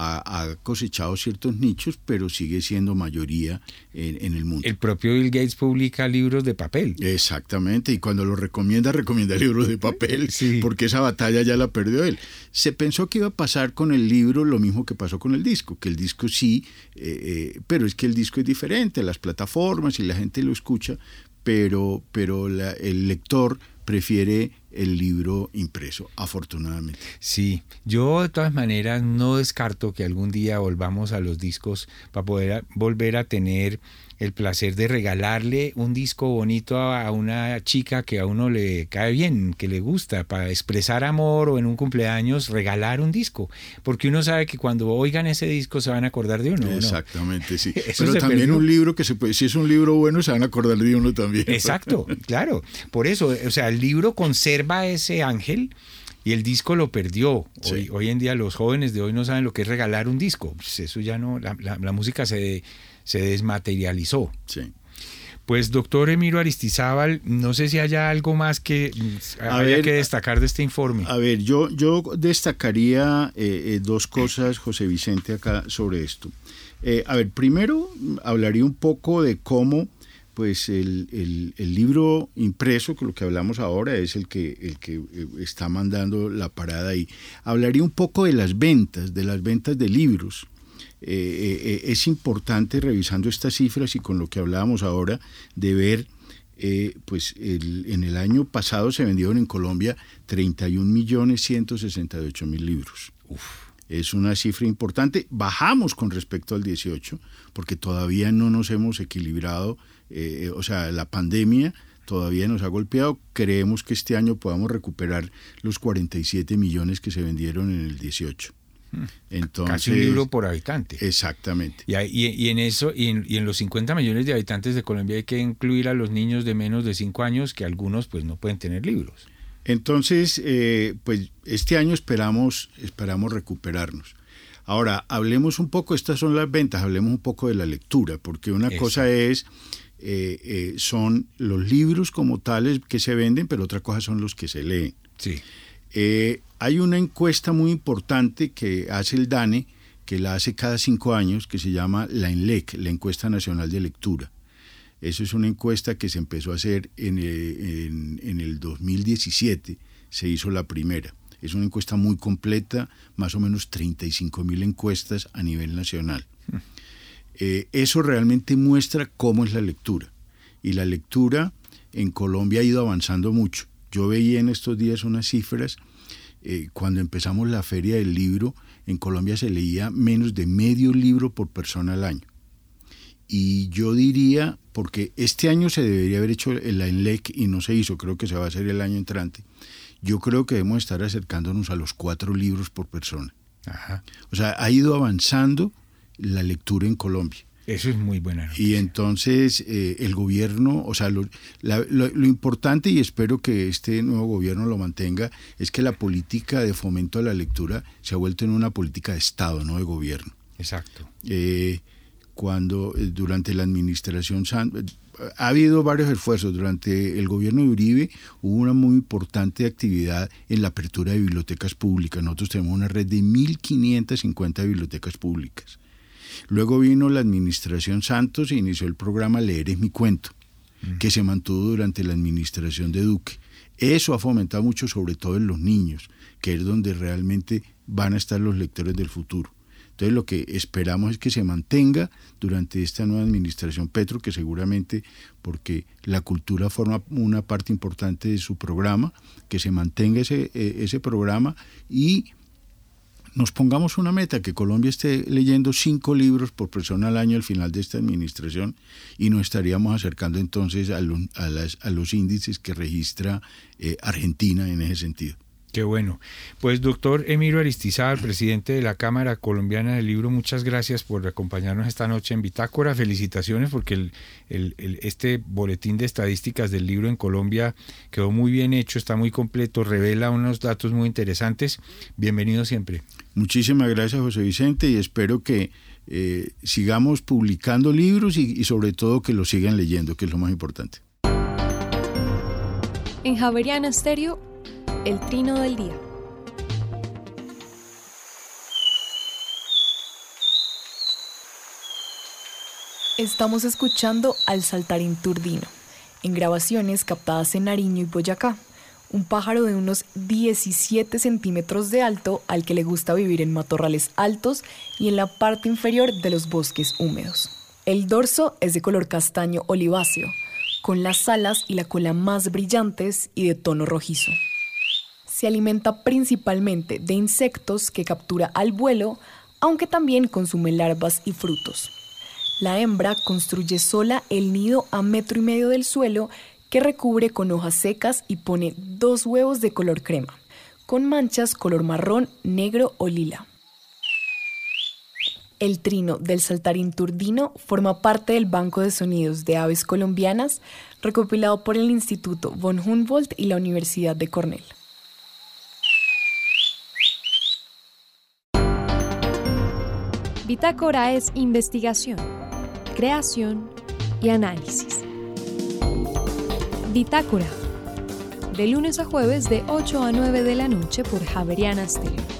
[SPEAKER 7] ha, ha cosechado ciertos nichos, pero sigue siendo mayoría en, en el mundo.
[SPEAKER 5] El propio Bill Gates publica libros de papel.
[SPEAKER 7] Exactamente, y cuando lo recomienda, recomienda libros de papel,
[SPEAKER 5] Sí.
[SPEAKER 7] porque esa batalla ya la perdió él. Se pensó que iba a pasar con el libro lo mismo que pasó con el disco, que el disco sí, eh, eh, pero es que el disco es diferente, las plataformas y la gente lo escucha, pero, pero la- el lector prefiere el libro impreso, afortunadamente.
[SPEAKER 5] Sí, yo de todas maneras no descarto que algún día volvamos a los discos para poder volver a tener el placer de regalarle un disco bonito a, una chica que a uno le cae bien, que le gusta, para expresar amor o en un cumpleaños regalar un disco, porque uno sabe que cuando oigan ese disco se van a acordar de uno.
[SPEAKER 7] Exactamente, sí. Pero también
[SPEAKER 5] perdió.
[SPEAKER 7] un libro que se puede, si es un libro bueno, se van a acordar de uno también.
[SPEAKER 5] Exacto, claro. Por eso, o sea, el libro conserva ese ángel y el disco lo perdió.
[SPEAKER 7] Sí.
[SPEAKER 5] Hoy, hoy en día los jóvenes de hoy no saben lo que es regalar un disco. Pues eso ya no, la, la- la música se, se desmaterializó.
[SPEAKER 7] Sí.
[SPEAKER 5] Pues doctor Emiro Aristizábal, no sé si haya algo más que mm,
[SPEAKER 7] A
[SPEAKER 5] haya
[SPEAKER 7] ver,
[SPEAKER 5] que destacar de este informe.
[SPEAKER 7] A ver, yo, yo destacaría eh, eh, dos cosas, José Vicente, acá sobre esto. Eh, a ver, primero mm, hablaría un poco de cómo pues el, el- el libro impreso, que lo que hablamos ahora es el que, el que eh, está mandando la parada ahí. Hablaría un poco de las ventas, de las ventas de libros. Eh, eh, eh, es importante revisando estas cifras y con lo que hablábamos ahora de ver eh, pues el- en el año pasado se vendieron en Colombia 31 millones 168 mil libros. Es una cifra importante. Bajamos con respecto al 18 porque todavía no nos hemos equilibrado. eh, o sea, la pandemia todavía nos ha golpeado. Creemos que este año podamos recuperar los 47 millones que se vendieron en el 18. Entonces,
[SPEAKER 5] Casi un libro por habitante.
[SPEAKER 7] Exactamente.
[SPEAKER 5] Y, hay- y- y en eso, y en, y en los 50 millones de habitantes de Colombia hay que incluir a los niños de menos de 5 años, que algunos pues no pueden tener libros.
[SPEAKER 7] Entonces, eh, pues este año esperamos, esperamos recuperarnos. Ahora, hablemos un poco, estas son las ventas, hablemos un poco de la lectura, porque una cosa es, eh, eh, son los libros como tales que se venden, pero otra cosa son los que se leen.
[SPEAKER 5] Sí.
[SPEAKER 7] Eh, hay una encuesta muy importante que hace el DANE, que la hace cada cinco años, que se llama la ENLEC, la Encuesta Nacional de Lectura. Eso es una encuesta que se empezó a hacer en, eh, en- en el 2017, se hizo la primera. Es una encuesta muy completa, más o menos 35 mil encuestas a nivel nacional. Eh, eso realmente muestra cómo es la lectura. Y la lectura en Colombia ha ido avanzando mucho. Yo veía en estos días unas cifras, eh, cuando empezamos la feria del libro, en Colombia se leía menos de medio libro por persona al año. Y yo diría, porque este año se debería haber hecho la ENLEC y no se hizo, creo que se va a hacer el año entrante, yo creo que debemos estar acercándonos a los cuatro libros por persona. O sea, ha ido avanzando la lectura en Colombia.
[SPEAKER 5] Eso es muy buena
[SPEAKER 7] Y entonces eh, el gobierno, o sea, lo, importante, y espero que este nuevo gobierno lo mantenga, es que la política de fomento a la lectura se ha vuelto en una política de Estado, no de gobierno.
[SPEAKER 5] Exacto.
[SPEAKER 7] Eh, cuando eh, durante la administración ha habido varios esfuerzos. Durante el gobierno de Uribe hubo una muy importante actividad en la apertura de bibliotecas públicas. Nosotros tenemos una red de 1.550 bibliotecas públicas. Luego vino la administración Santos e inició el programa Leer es mi cuento, mm. que se mantuvo durante la administración de Duque. Eso ha fomentado mucho, sobre todo en los niños, que es donde realmente van a estar los lectores del futuro. Entonces lo que esperamos es que se mantenga durante esta nueva administración Petro, que seguramente, porque la cultura forma una parte importante de su programa, que se mantenga ese, eh, ese programa y nos pongamos una meta, que Colombia esté leyendo cinco libros por persona al año al final de esta administración y nos estaríamos acercando entonces a, los índices que registra eh, Argentina en ese sentido.
[SPEAKER 5] Qué bueno. Pues doctor Emilio Aristizábal, presidente de la Cámara Colombiana del Libro, muchas gracias por acompañarnos esta noche en Bitácora. Felicitaciones porque este boletín de estadísticas del libro en Colombia quedó muy bien hecho, está muy completo, revela unos datos muy interesantes. Bienvenido siempre.
[SPEAKER 7] Muchísimas gracias José Vicente y espero que eh, sigamos publicando libros y, y sobre todo que los sigan leyendo, que es lo más importante.
[SPEAKER 2] En Javeriana Estéreo el trino del día.
[SPEAKER 8] Estamos escuchando al saltarín turdino, en grabaciones captadas en Nariño y Boyacá, un pájaro de unos 17 centímetros de alto al que le gusta vivir en matorrales altos y en la parte inferior de los bosques húmedos. El dorso es de color castaño oliváceo, con las alas y la cola más brillantes y de tono rojizo se alimenta principalmente de insectos que captura al vuelo, aunque también consume larvas y frutos. La hembra construye sola el nido a metro y medio del suelo que recubre con hojas secas y pone dos huevos de color crema, con manchas color marrón, negro o lila. El trino del saltarín turdino forma parte del Banco de Sonidos de Aves Colombianas, recopilado por el Instituto von Humboldt y la Universidad de Cornell.
[SPEAKER 2] Bitácora es investigación, creación y análisis. Bitácora, de lunes a jueves de 8 a 9 de la noche por Javeriana Stereo.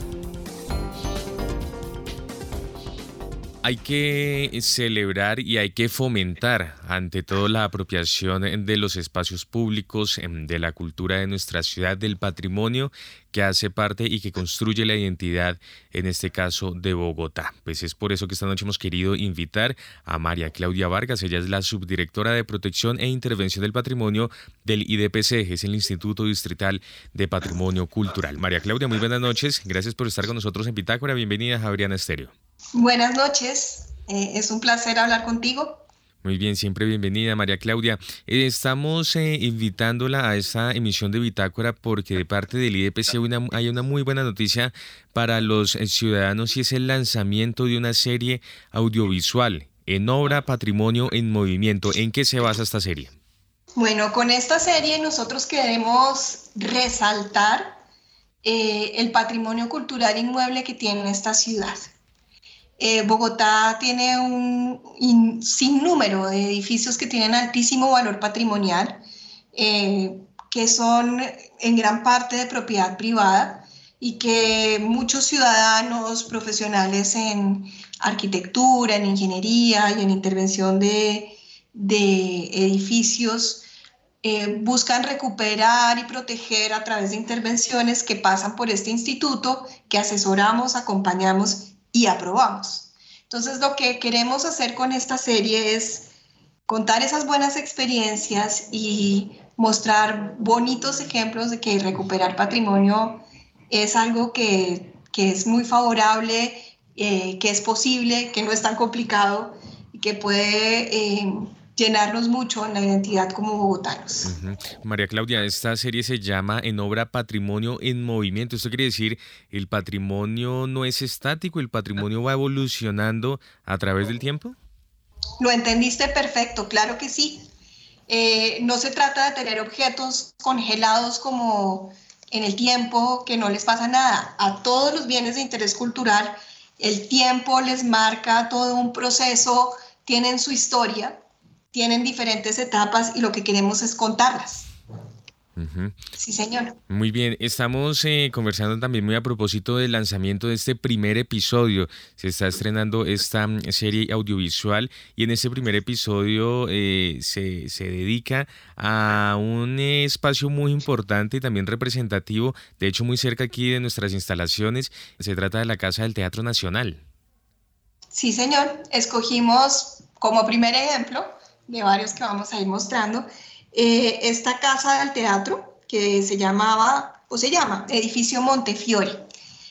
[SPEAKER 1] hay que celebrar y hay que fomentar ante todo la apropiación de los espacios públicos, em, de la cultura de nuestra ciudad, del patrimonio que hace parte y que construye la identidad, en este caso, de Bogotá. Pues es por eso que esta noche hemos querido invitar a María Claudia Vargas. Ella es la subdirectora de Protección e Intervención del Patrimonio del IDPC, es el Instituto Distrital de Patrimonio Cultural. María Claudia, muy buenas noches. Gracias por estar con nosotros en Pitácora. Bienvenida a Javieriana Estéreo.
[SPEAKER 9] Buenas noches, eh, es un placer hablar contigo.
[SPEAKER 1] Muy bien, siempre bienvenida María Claudia. Eh, estamos eh, invitándola a esta emisión de Bitácora porque de parte del IDPC hay una, hay una muy buena noticia para los ciudadanos y es el lanzamiento de una serie audiovisual en obra Patrimonio en Movimiento. ¿En qué se basa esta serie?
[SPEAKER 9] Bueno, con esta serie nosotros queremos resaltar el patrimonio cultural inmueble que tiene esta ciudad. Eh, Bogotá tiene un sinnúmero de edificios que tienen altísimo valor patrimonial, eh, que son en gran parte de propiedad privada y que muchos ciudadanos profesionales en arquitectura, en ingeniería y en intervención de, edificios eh, buscan recuperar y proteger a través de intervenciones que pasan por este instituto, que asesoramos, acompañamos y aprobamos. Entonces lo que queremos hacer con esta serie es contar esas buenas experiencias y mostrar bonitos ejemplos de que recuperar patrimonio es algo que, es muy favorable, eh, que es posible, que no es tan complicado y que puede eh, llenarnos mucho en la identidad como bogotanos.
[SPEAKER 1] María Claudia, esta serie se llama En Obra Patrimonio en Movimiento. Esto quiere decir, el patrimonio no es estático, el patrimonio va evolucionando a través del tiempo.
[SPEAKER 9] Lo entendiste perfecto, claro que sí. Eh, no se trata de tener objetos congelados como en el tiempo, que no les pasa nada. A todos los bienes de interés cultural, el tiempo les marca todo un proceso, tienen su historia tienen diferentes etapas y lo que queremos es contarlas. Sí, señor.
[SPEAKER 1] Muy bien, estamos eh, conversando también muy a propósito del lanzamiento de este primer episodio. Se está estrenando esta mm, serie audiovisual y en este primer episodio eh, se, se, dedica a un espacio muy importante y también representativo, de hecho muy cerca aquí de nuestras instalaciones. Se trata de la Casa del Teatro Nacional.
[SPEAKER 9] Sí, señor. Escogimos como primer ejemplo de varios que vamos a ir mostrando, eh, esta casa del teatro que se llamaba, o se llama, Edificio Montefiore.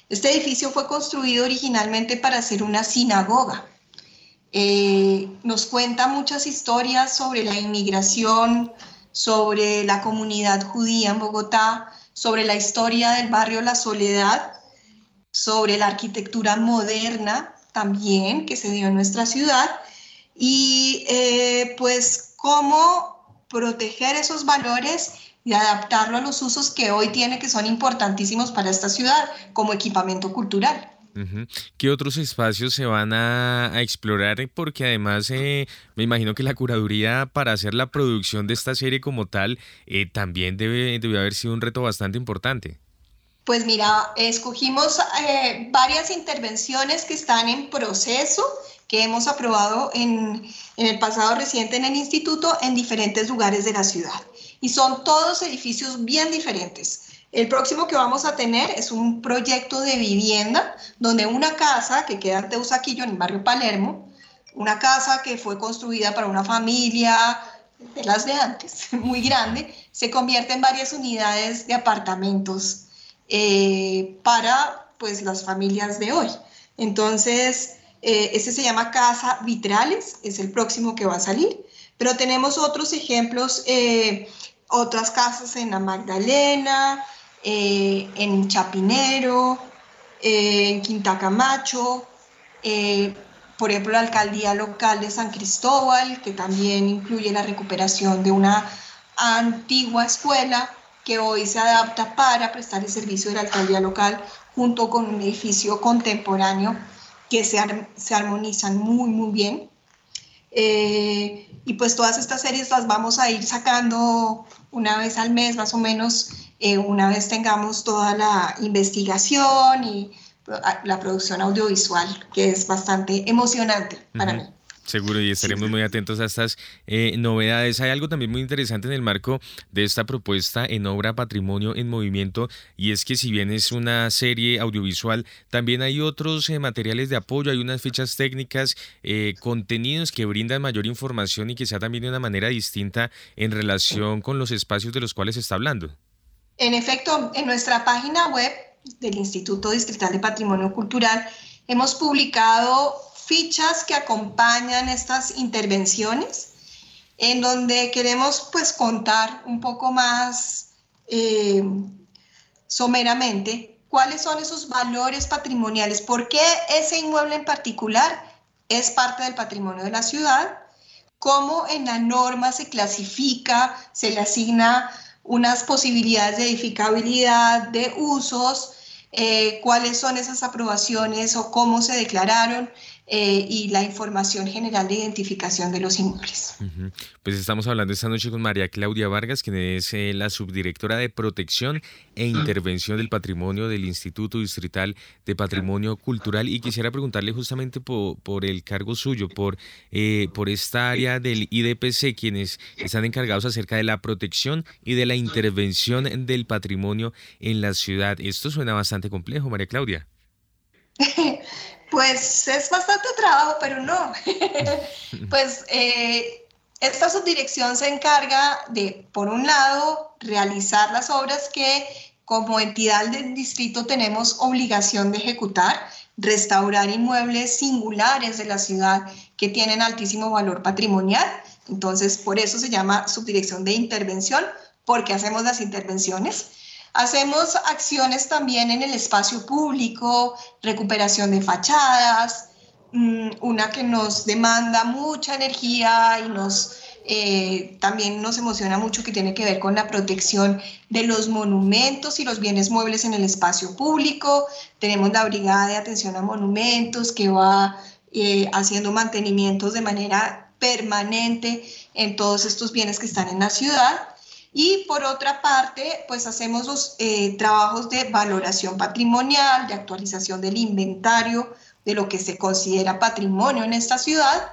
[SPEAKER 9] Este edificio fue construido originalmente para ser una sinagoga. Eh, nos cuenta muchas historias sobre la inmigración, sobre la comunidad judía en Bogotá, sobre la historia del barrio La Soledad, sobre la arquitectura moderna también que se dio en nuestra ciudad y eh, pues cómo proteger esos valores y adaptarlo a los usos que hoy tiene que son importantísimos para esta ciudad como equipamiento cultural.
[SPEAKER 1] ¿Qué otros espacios se van a, explorar? Porque además eh, me imagino que la curaduría para hacer la producción de esta serie como tal eh, también debe, debe haber sido un reto bastante importante.
[SPEAKER 9] Pues mira, escogimos varias intervenciones que están en proceso que hemos aprobado en, el pasado reciente en el instituto en diferentes lugares de la ciudad. Y son todos edificios bien diferentes. El próximo que vamos a tener es un proyecto de vivienda donde una casa que queda en Teusaquillo, en el barrio Palermo, una casa que fue construida para una familia de las de antes, muy grande, se convierte en varias unidades de apartamentos eh, para pues las familias de hoy. Entonces, eh, ese se llama Casa Vitrales, es el próximo que va a salir. Pero tenemos otros ejemplos, eh, otras casas en la Magdalena, eh, en Chapinero, en Quinta Camacho, por ejemplo, la alcaldía local de San Cristóbal, que también incluye la recuperación de una antigua escuela que hoy se adapta para prestar el servicio de la alcaldía local junto con un edificio contemporáneo que se, se armonizan muy, muy bien. Eh, y pues todas estas series las vamos a ir sacando una vez al mes, más o menos, eh, una vez tengamos toda la investigación y la producción audiovisual, que es bastante emocionante para mí.
[SPEAKER 1] Seguro, y estaremos muy atentos a estas eh, novedades. Hay algo también muy interesante en el marco de esta propuesta en obra Patrimonio en Movimiento, y es que si bien es una serie audiovisual, también hay otros eh, materiales de apoyo, hay unas fichas técnicas, eh, contenidos que brindan mayor información y que sea también de una manera distinta en relación con los espacios de los cuales se está hablando.
[SPEAKER 9] En efecto, en nuestra página web del Instituto Distrital de Patrimonio Cultural hemos publicado fichas que acompañan estas intervenciones, en donde queremos pues contar un poco más eh, someramente cuáles son esos valores patrimoniales, por qué ese inmueble en particular es parte del patrimonio de la ciudad, cómo en la norma se clasifica, se le asigna unas posibilidades de edificabilidad, de usos, eh, cuáles son esas aprobaciones o cómo se declararon eh, y la información general de identificación de los inmuebles.
[SPEAKER 1] Pues estamos hablando esta noche con María Claudia Vargas, quien es eh, la subdirectora de Protección e Intervención del Patrimonio del Instituto Distrital de Patrimonio Cultural y quisiera preguntarle justamente por, el cargo suyo, por, eh, por esta área del IDPC, quienes están encargados acerca de la protección y de la intervención del patrimonio en la ciudad. Esto suena bastante complejo, María Claudia.
[SPEAKER 9] Pues es bastante trabajo, pero no. pues eh, esta subdirección se encarga de, por un lado, realizar las obras que como entidad del distrito tenemos obligación de ejecutar, restaurar inmuebles singulares de la ciudad que tienen altísimo valor patrimonial. Entonces, por eso se llama subdirección de intervención, porque hacemos las intervenciones. Hacemos acciones también en el espacio público, recuperación de fachadas, mm, una que nos demanda mucha energía y nos eh, también nos emociona mucho que tiene que ver con la protección de los monumentos y los bienes muebles en el espacio público. Tenemos la Brigada de Atención a Monumentos que va eh, haciendo mantenimientos de manera permanente en todos estos bienes que están en la ciudad. Y por otra parte, pues hacemos los eh, trabajos de valoración patrimonial, de actualización del inventario de lo que se considera patrimonio en esta ciudad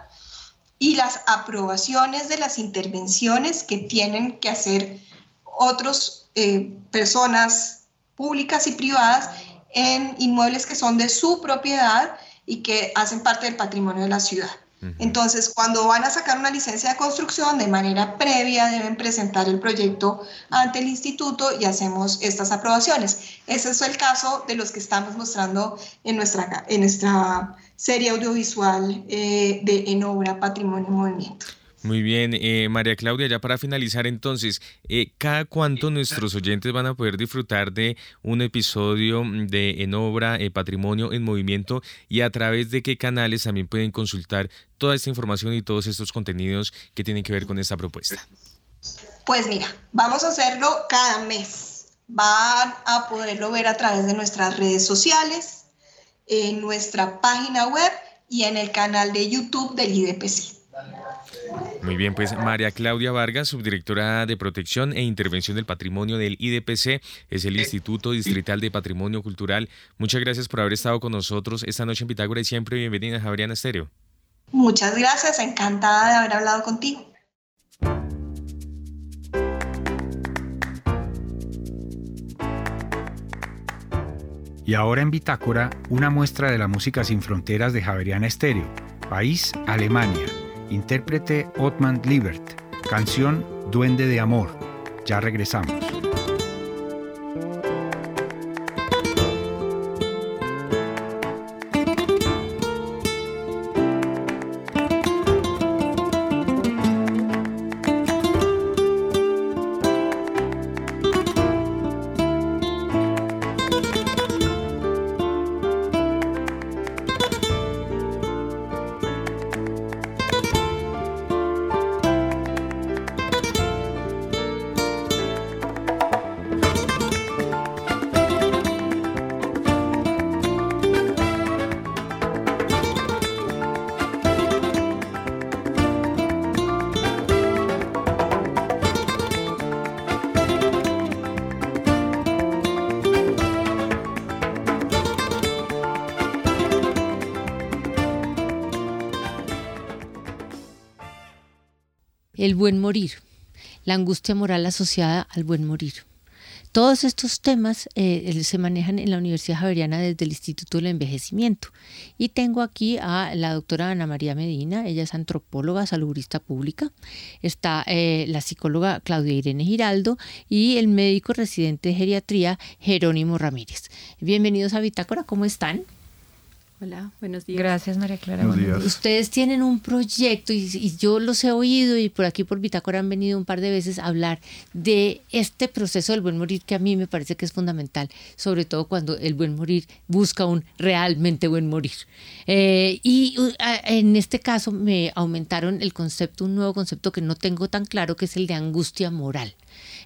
[SPEAKER 9] y las aprobaciones de las intervenciones que tienen que hacer otras eh, personas públicas y privadas en inmuebles que son de su propiedad y que hacen parte del patrimonio de la ciudad. Entonces, cuando van a sacar una licencia de construcción, de manera previa deben presentar el proyecto ante el instituto y hacemos estas aprobaciones. Ese es el caso de los que estamos mostrando en nuestra, en nuestra serie audiovisual eh, de En Obra, Patrimonio y Movimiento.
[SPEAKER 1] Muy bien, eh, María Claudia, ya para finalizar entonces, eh, ¿cada cuánto nuestros oyentes van a poder disfrutar de un episodio de En Obra, eh, Patrimonio en Movimiento y a través de qué canales también pueden consultar toda esta información y todos estos contenidos que tienen que ver con esta propuesta?
[SPEAKER 9] Pues mira, vamos a hacerlo cada mes. Van a poderlo ver a través de nuestras redes sociales, en nuestra página web y en el canal de YouTube del IDPC.
[SPEAKER 1] Muy bien, pues María Claudia Vargas, subdirectora de Protección e Intervención del Patrimonio del IDPC, es el Instituto Distrital de Patrimonio Cultural. Muchas gracias por haber estado con nosotros esta noche en Pitágora y siempre bienvenida a Javeriana Estéreo.
[SPEAKER 9] Muchas gracias, encantada de haber hablado contigo.
[SPEAKER 5] Y ahora en Bitácora, una muestra de la música sin fronteras de Javeriana Estéreo, país Alemania Intérprete Otman Liebert. Canción Duende de Amor. Ya regresamos.
[SPEAKER 3] Morir, la angustia moral asociada al buen morir. Todos estos temas eh, se manejan en la Universidad Javeriana desde el Instituto del Envejecimiento. Y tengo aquí a la doctora Ana María Medina, ella es antropóloga, salubrista pública. Está eh, la psicóloga Claudia Irene Giraldo y el médico residente de geriatría Jerónimo Ramírez. Bienvenidos a Bitácora, ¿cómo están?
[SPEAKER 10] Hola, buenos días.
[SPEAKER 4] Gracias, María Clara.
[SPEAKER 7] Buenos días.
[SPEAKER 3] Ustedes tienen un proyecto y, yo los he oído y por aquí por Bitácora han venido un par de veces a hablar de este proceso del buen morir que a mí me parece que es fundamental, sobre todo cuando el buen morir busca un realmente buen morir. Eh, y uh, en este caso me aumentaron el concepto, un nuevo concepto que no tengo tan claro, que es el de angustia moral.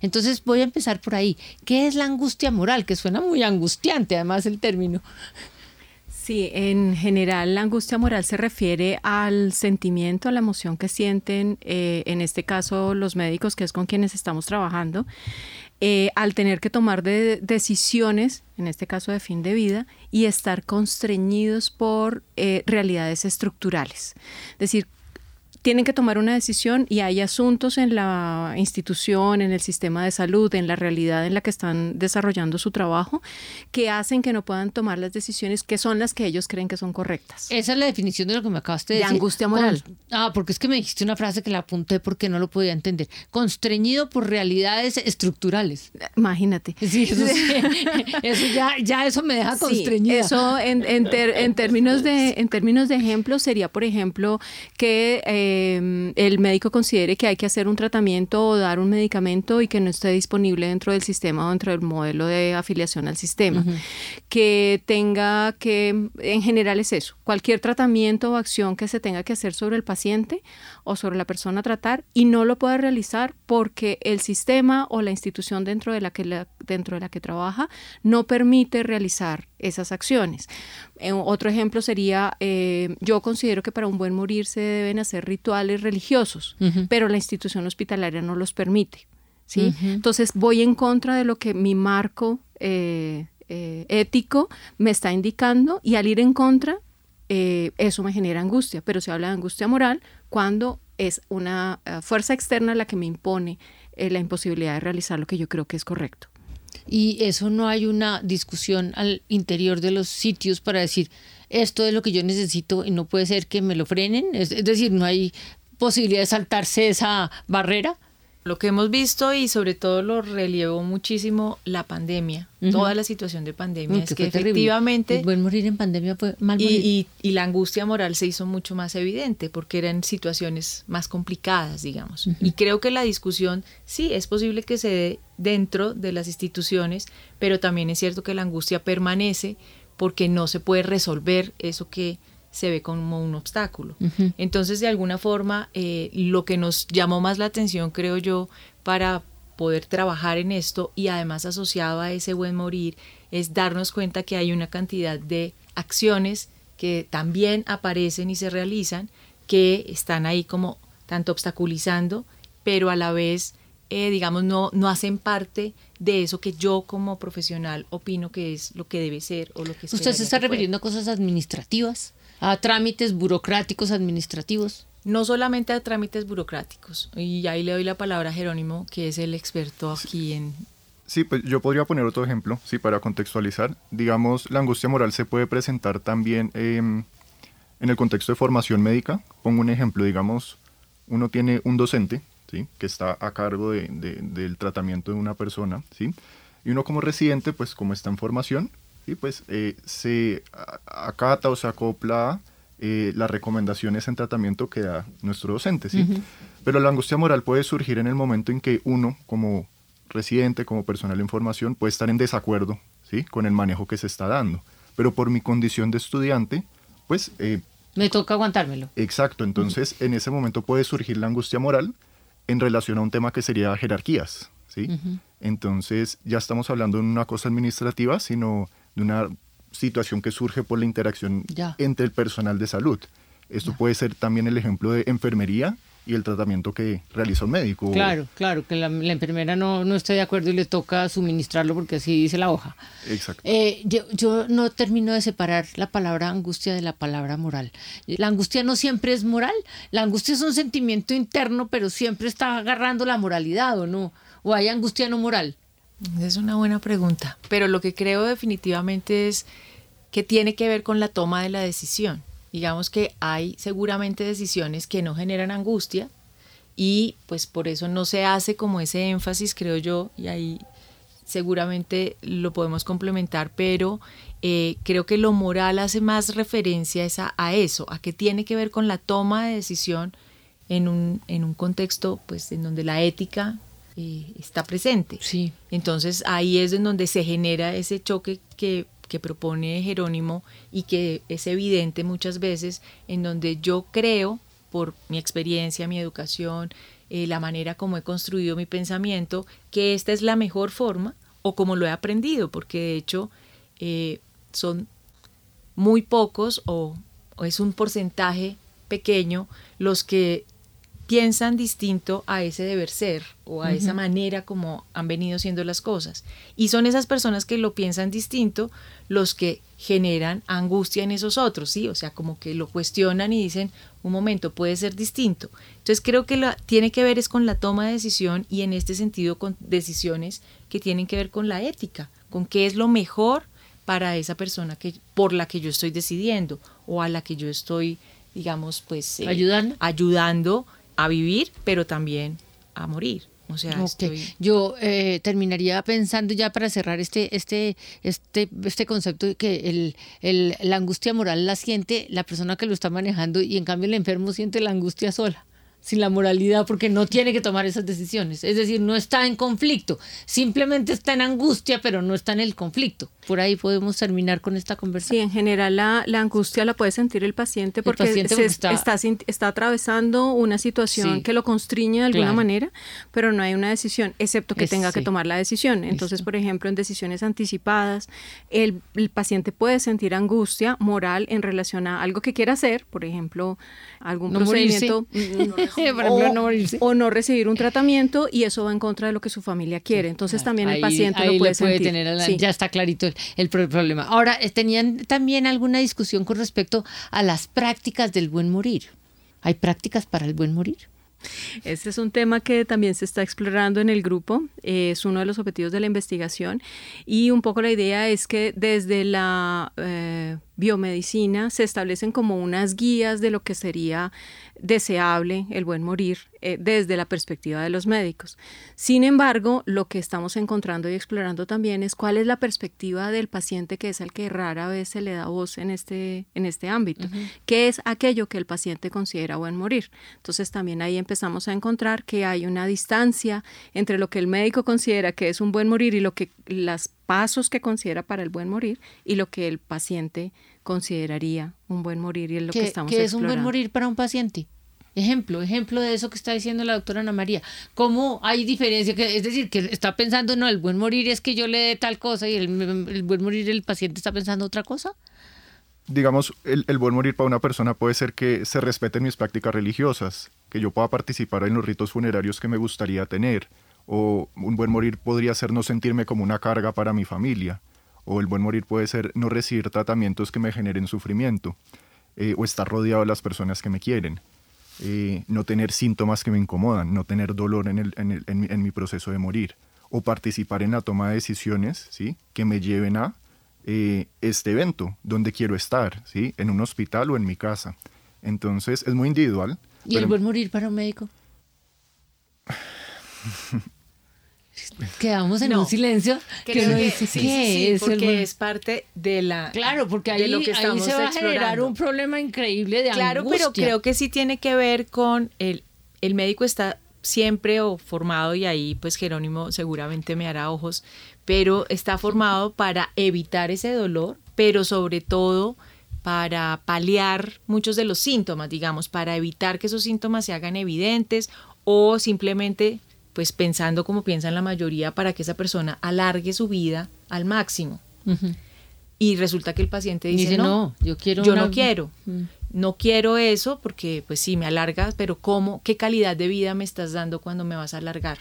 [SPEAKER 3] Entonces voy a empezar por ahí. ¿Qué es la angustia moral? Que suena muy angustiante además el término.
[SPEAKER 10] Sí, en general la angustia moral se refiere al sentimiento, a la emoción que sienten, eh, en este caso los médicos, que es con quienes estamos trabajando, eh, al tener que tomar decisiones, en este caso de fin de vida, y estar constreñidos por eh, realidades estructurales. Es decir, tienen que tomar una decisión y hay asuntos en la institución, en el sistema de salud, en la realidad en la que están desarrollando su trabajo, que hacen que no puedan tomar las decisiones que son las que ellos creen que son correctas.
[SPEAKER 3] Esa es la definición de lo que me acabaste de, decir.
[SPEAKER 10] De angustia moral.
[SPEAKER 3] ah, porque es que me dijiste una frase que la apunté porque no lo podía entender. Constreñido por realidades estructurales.
[SPEAKER 10] Imagínate.
[SPEAKER 3] Sí, eso, sí. eso ya, ya eso me deja constreñida.
[SPEAKER 10] eso en, en, términos de, en términos de ejemplo sería, por ejemplo, que... Eh, eh, el médico considere que hay que hacer un tratamiento o dar un medicamento y que no esté disponible dentro del sistema o dentro del modelo de afiliación al sistema. Que tenga que, en general es eso, cualquier tratamiento o acción que se tenga que hacer sobre el paciente o sobre la persona a tratar y no lo pueda realizar porque el sistema o la institución dentro de la que, la, dentro de la que trabaja no permite realizar esas acciones. Eh, otro ejemplo sería, eh, yo considero que para un buen morir se deben hacer rituales religiosos, pero la institución hospitalaria no los permite. ¿sí? Entonces voy en contra de lo que mi marco eh, ético me está indicando y al ir en contra, eso me genera angustia, pero se habla de angustia moral cuando es una fuerza externa la que me impone la imposibilidad de realizar lo que yo creo que es correcto
[SPEAKER 3] y eso no hay una discusión al interior de los sitios para decir esto es lo que yo necesito y no puede ser que me lo frenen, es, decir, no hay posibilidad de saltarse esa barrera.
[SPEAKER 4] Lo que hemos visto y sobre todo lo relevó muchísimo la pandemia, toda la situación de pandemia, es que efectivamente...
[SPEAKER 3] El morir en pandemia fue mal
[SPEAKER 4] morir. Y, y, la angustia moral se hizo mucho más evidente porque eran situaciones más complicadas, digamos. Y creo que la discusión sí es posible que se dé dentro de las instituciones, pero también es cierto que la angustia permanece porque no se puede resolver eso que se ve como un obstáculo. Entonces, de alguna forma, eh, lo que nos llamó más la atención, creo yo, para poder trabajar en esto y además asociado a ese buen morir, es darnos cuenta que hay una cantidad de acciones que también aparecen y se realizan, que están ahí como tanto obstaculizando, pero a la vez eh, digamos, no, no hacen parte de eso que yo como profesional opino que es lo que debe ser o lo que
[SPEAKER 3] ¿Usted se está refiriendo a cosas administrativas? ¿A trámites burocráticos administrativos?
[SPEAKER 4] No solamente a trámites burocráticos. Y ahí le doy la palabra a Jerónimo, que es el experto aquí en...
[SPEAKER 11] Sí, pues yo podría poner otro ejemplo, sí, para contextualizar. Digamos, la angustia moral se puede presentar también em, en el contexto de formación médica. Pongo un ejemplo, digamos, uno tiene un docente que está a cargo de, del tratamiento de una persona, ¿sí? y uno como residente, pues como está en formación, ¿sí? pues eh, se acata o se acopla eh, las recomendaciones en tratamiento que da nuestro docente. ¿sí? Pero la angustia moral puede surgir en el momento en que uno, como residente, como personal en formación, puede estar en desacuerdo ¿sí? con el manejo que se está dando. Pero por mi condición de estudiante, pues...
[SPEAKER 3] Eh, Me toca aguantármelo.
[SPEAKER 11] Exacto, entonces en ese momento puede surgir la angustia moral en relación a un tema que sería jerarquías, ¿sí? Entonces ya estamos hablando de una cosa administrativa, sino de una situación que surge por la interacción entre el personal de salud. Esto puede ser también el ejemplo de enfermería y el tratamiento que realiza un médico.
[SPEAKER 3] Claro, claro, que la, enfermera no, no esté de acuerdo y le toca suministrarlo porque así dice la hoja.
[SPEAKER 11] Exacto.
[SPEAKER 3] Eh, yo, yo no termino de separar la palabra angustia de la palabra moral. La angustia no siempre es moral, la angustia es un sentimiento interno, pero siempre está agarrando la moralidad, ¿o no? ¿O hay angustia no moral?
[SPEAKER 4] Es una buena pregunta, pero lo que creo definitivamente es que tiene que ver con la toma de la decisión. Digamos que hay seguramente decisiones que no generan angustia y pues por eso no se hace como ese énfasis, creo yo, y ahí seguramente lo podemos complementar, pero eh, creo que lo moral hace más referencia a, eso, a que tiene que ver con la toma de decisión en un, en un contexto pues en donde la ética eh, está presente.
[SPEAKER 3] Sí.
[SPEAKER 4] Entonces ahí es en donde se genera ese choque que que propone Jerónimo y que es evidente muchas veces en donde yo creo, por mi experiencia, mi educación, eh, la manera como he construido mi pensamiento, que esta es la mejor forma o como lo he aprendido, porque de hecho eh, son muy pocos o, o es un porcentaje pequeño los que piensan distinto a ese deber ser o a esa manera como han venido siendo las cosas. Y son esas personas que lo piensan distinto los que generan angustia en esos otros, ¿sí? O sea, como que lo cuestionan y dicen, un momento, puede ser distinto. Entonces creo que la, tiene que ver es con la toma de decisión y en este sentido con decisiones que tienen que ver con la ética, con qué es lo mejor para esa persona que, por la que yo estoy decidiendo o a la que yo estoy, digamos, pues
[SPEAKER 3] eh, ayudando.
[SPEAKER 4] ayudando a vivir, pero también a morir. O sea,
[SPEAKER 3] yo eh, terminaría pensando ya para cerrar este, este, este, este concepto que el, el, la angustia moral la siente la persona que lo está manejando y en cambio el enfermo siente la angustia sola. Sin la moralidad porque no tiene que tomar esas decisiones. Es decir, no está en conflicto, simplemente está en angustia, pero no está en el conflicto. Por ahí podemos terminar con esta conversación.
[SPEAKER 10] Sí, en general la, la angustia la puede sentir el paciente porque,
[SPEAKER 3] paciente
[SPEAKER 10] se-
[SPEAKER 3] está-
[SPEAKER 10] está, está atravesando una situación
[SPEAKER 3] Sí.
[SPEAKER 10] que lo constriñe de alguna
[SPEAKER 3] Claro.
[SPEAKER 10] manera, pero no hay una decisión, excepto que
[SPEAKER 3] Es-
[SPEAKER 10] tenga que tomar la decisión. Entonces, por ejemplo, en decisiones anticipadas, el, el paciente puede sentir angustia moral en relación a algo que quiera hacer, por ejemplo, algún
[SPEAKER 3] No
[SPEAKER 10] procedimiento
[SPEAKER 3] Por ejemplo,
[SPEAKER 10] o,
[SPEAKER 3] no morirse.
[SPEAKER 10] o no recibir un tratamiento y eso va en contra de lo que su familia quiere. Entonces también el paciente
[SPEAKER 3] ahí
[SPEAKER 10] lo puede,
[SPEAKER 3] puede
[SPEAKER 10] sentir.
[SPEAKER 3] tener a la-
[SPEAKER 10] Sí.
[SPEAKER 3] ya está clarito el, el pro- problema. Ahora, eh, tenían también alguna discusión con respecto a las prácticas del buen morir. ¿Hay prácticas para el buen morir?
[SPEAKER 10] Este es un tema que también se está explorando en el grupo, es uno de los objetivos de la investigación y un poco la idea es que desde la eh, biomedicina se establecen como unas guías de lo que sería deseable el buen morir eh, desde la perspectiva de los médicos. Sin embargo, lo que estamos encontrando y explorando también es cuál es la perspectiva del paciente que es al que rara vez se le da voz en este, en este ámbito, que es aquello que el paciente considera buen morir. Entonces también ahí empezamos a encontrar que hay una distancia entre lo que el médico considera que es un buen morir y lo que los pasos que considera para el buen morir y lo que el paciente consideraría un buen morir y es lo que
[SPEAKER 3] ¿Qué,
[SPEAKER 10] estamos
[SPEAKER 3] qué es un buen morir para un paciente? Ejemplo, ejemplo de eso que está diciendo la doctora Ana María. ¿Cómo hay diferencia? Que, es decir, que está pensando, no, el buen morir es que yo le dé tal cosa y el, el buen morir el paciente está pensando otra cosa.
[SPEAKER 11] digamos, el, el buen morir para una persona puede ser que se respeten mis prácticas religiosas, que yo pueda participar en los ritos funerarios que me gustaría tener, o un buen morir podría ser no sentirme como una carga para mi familia, o el buen morir puede ser no recibir tratamientos que me generen sufrimiento, eh, o estar rodeado de las personas que me quieren, eh, no tener síntomas que me incomodan, no tener dolor en, el- en el- en mi- en mi proceso de morir, o participar en la toma de decisiones ¿sí? que me lleven a eh, este evento, donde quiero estar, ¿sí? en un hospital o en mi casa. Entonces es muy individual.
[SPEAKER 3] ¿Y el buen morir para un médico? Quedamos en
[SPEAKER 4] No.
[SPEAKER 3] un silencio que dice,
[SPEAKER 4] sí,
[SPEAKER 3] ¿qué
[SPEAKER 4] sí, sí,
[SPEAKER 3] es
[SPEAKER 4] porque es parte de la
[SPEAKER 3] Claro, porque
[SPEAKER 4] de
[SPEAKER 3] ahí,
[SPEAKER 4] lo que
[SPEAKER 3] ahí se va a generar un problema increíble de
[SPEAKER 4] Claro, pero creo que sí tiene que ver con el, el médico está siempre o formado y ahí pues Jerónimo seguramente me hará ojos, pero está formado para evitar ese dolor, pero sobre todo para paliar muchos de los síntomas, digamos, para evitar que esos síntomas se hagan evidentes o simplemente pues pensando como piensan la mayoría para que esa persona alargue su vida al máximo. Y resulta que el paciente dice,
[SPEAKER 3] dice,
[SPEAKER 4] no,
[SPEAKER 3] no, yo quiero
[SPEAKER 4] yo
[SPEAKER 3] una-
[SPEAKER 4] no quiero,
[SPEAKER 3] Mm.
[SPEAKER 4] no quiero eso porque pues sí, me alargas, pero ¿cómo, qué calidad de vida me estás dando cuando me vas a alargar?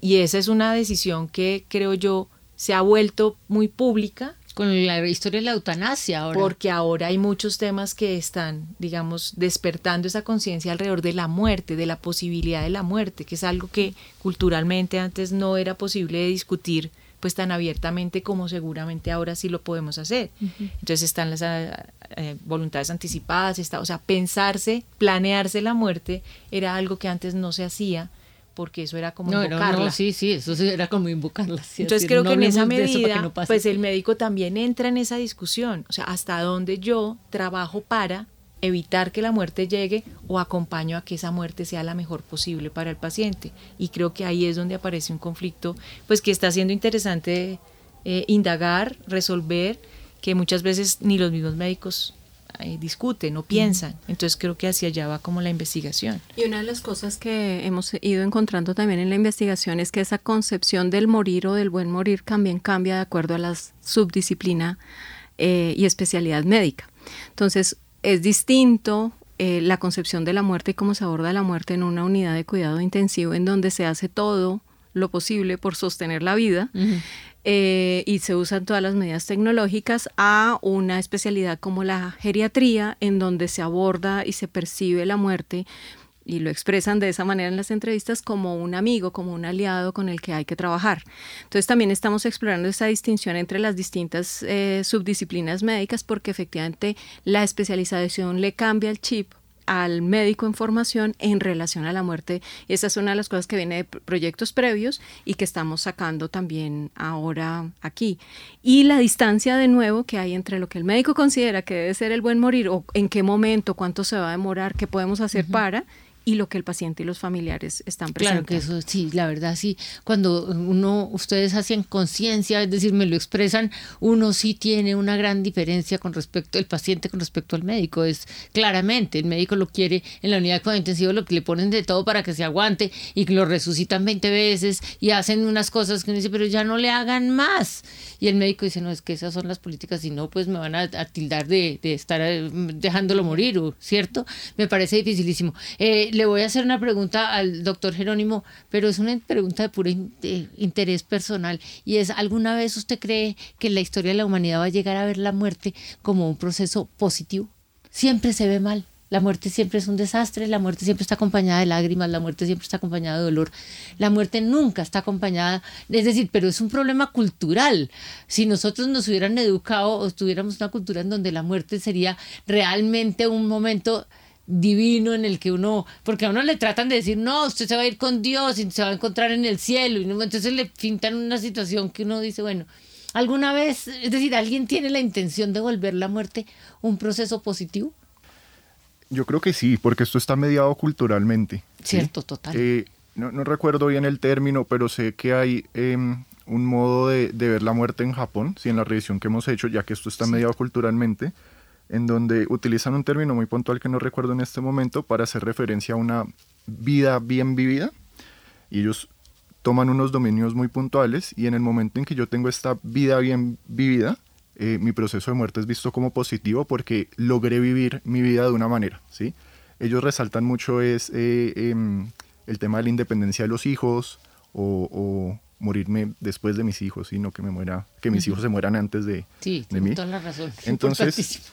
[SPEAKER 4] Y esa es una decisión que creo yo se ha vuelto muy pública.
[SPEAKER 3] Con la historia de la eutanasia ahora.
[SPEAKER 4] Porque ahora hay muchos temas que están, digamos, despertando esa conciencia alrededor de la muerte, de la posibilidad de la muerte, que es algo que culturalmente antes no era posible de discutir pues tan abiertamente como seguramente ahora sí lo podemos hacer. Entonces están las ah, eh, voluntades anticipadas, está, o sea, pensarse, planearse la muerte era algo que antes no se hacía porque eso era como
[SPEAKER 3] no, no,
[SPEAKER 4] invocarla.
[SPEAKER 3] no, sí, sí, eso era como invocarla. sí,
[SPEAKER 4] Entonces creo que en esa medida, pues el médico también entra en esa discusión, o sea, hasta dónde yo trabajo para evitar que la muerte llegue o acompaño a que esa muerte sea la mejor posible para el paciente. Y creo que ahí es donde aparece un conflicto, pues que está siendo interesante eh, indagar, resolver, que muchas veces ni los mismos médicos eh, discuten o piensan. Entonces creo que hacia allá va como la investigación.
[SPEAKER 10] Y una de las cosas que hemos ido encontrando también en la investigación es que esa concepción del morir o del buen morir también cambia de acuerdo a la subdisciplina eh, y especialidad médica. Entonces, es distinto eh, la concepción de la muerte y cómo se aborda la muerte en una unidad de cuidado intensivo en donde se hace todo lo posible por sostener la vida eh, y se usan todas las medidas tecnológicas a una especialidad como la geriatría en donde se aborda y se percibe la muerte y lo expresan de esa manera en las entrevistas como un amigo, como un aliado con el que hay que trabajar. Entonces también estamos explorando esa distinción entre las distintas eh, subdisciplinas médicas porque efectivamente la especialización le cambia el chip al médico en formación en relación a la muerte. Y esa es una de las cosas que viene de proyectos previos y que estamos sacando también ahora aquí. Y la distancia de nuevo que hay entre lo que el médico considera que debe ser el buen morir o en qué momento, cuánto se va a demorar, qué podemos hacer para y lo que el paciente y los familiares están
[SPEAKER 3] presentando. Claro que eso sí, la verdad sí, cuando uno, ustedes hacen conciencia, es decir, me lo expresan, uno sí tiene una gran diferencia con respecto, el paciente con respecto al médico, es claramente, el médico lo quiere en la unidad de cuidado intensivo, lo que le ponen de todo para que se aguante y lo resucitan 20 veces y hacen unas cosas que uno dice, pero ya no le hagan más. Y el médico dice, no, es que esas son las políticas, y no, pues me van a, tildar de, de, estar eh, dejándolo morir, ¿cierto? Me parece dificilísimo. Eh, le voy a hacer una pregunta al doctor Jerónimo, pero es una pregunta de puro interés personal, y es, ¿alguna vez usted cree que en la historia de la humanidad va a llegar a ver la muerte como un proceso positivo? Siempre se ve mal. La muerte siempre es un desastre, la muerte siempre está acompañada de lágrimas, la muerte siempre está acompañada de dolor, la muerte nunca está acompañada, es decir, pero es un problema cultural. Si nosotros nos hubieran educado o tuviéramos una cultura en donde la muerte sería realmente un momento divino en el que uno, porque a uno le tratan de decir, no, usted se va a ir con Dios y se va a encontrar en el cielo, y entonces le pintan una situación que uno dice, bueno, ¿alguna vez, es decir, alguien tiene la intención de volver la muerte un proceso positivo?
[SPEAKER 11] Yo creo que sí, porque esto está mediado culturalmente.
[SPEAKER 3] Cierto, total.
[SPEAKER 11] Eh, no, no, recuerdo bien el término, pero sé que hay em, un modo de, de, ver la muerte en Japón, sí, en la revisión que hemos hecho, ya que esto está mediado culturalmente, en donde utilizan un término muy puntual que no recuerdo en este momento para hacer referencia a una vida bien vivida. Y ellos toman unos dominios muy puntuales y en el momento en que yo tengo esta vida bien vivida, eh, mi proceso de muerte es visto como positivo porque logré vivir mi vida de una manera, ¿sí? Ellos resaltan mucho es eh, em, el tema de la independencia de los hijos o, morirme después de mis hijos, sino que me muera, que mis hijos se mueran antes de,
[SPEAKER 3] sí,
[SPEAKER 11] de mí.
[SPEAKER 3] Toda la razón.
[SPEAKER 11] Entonces,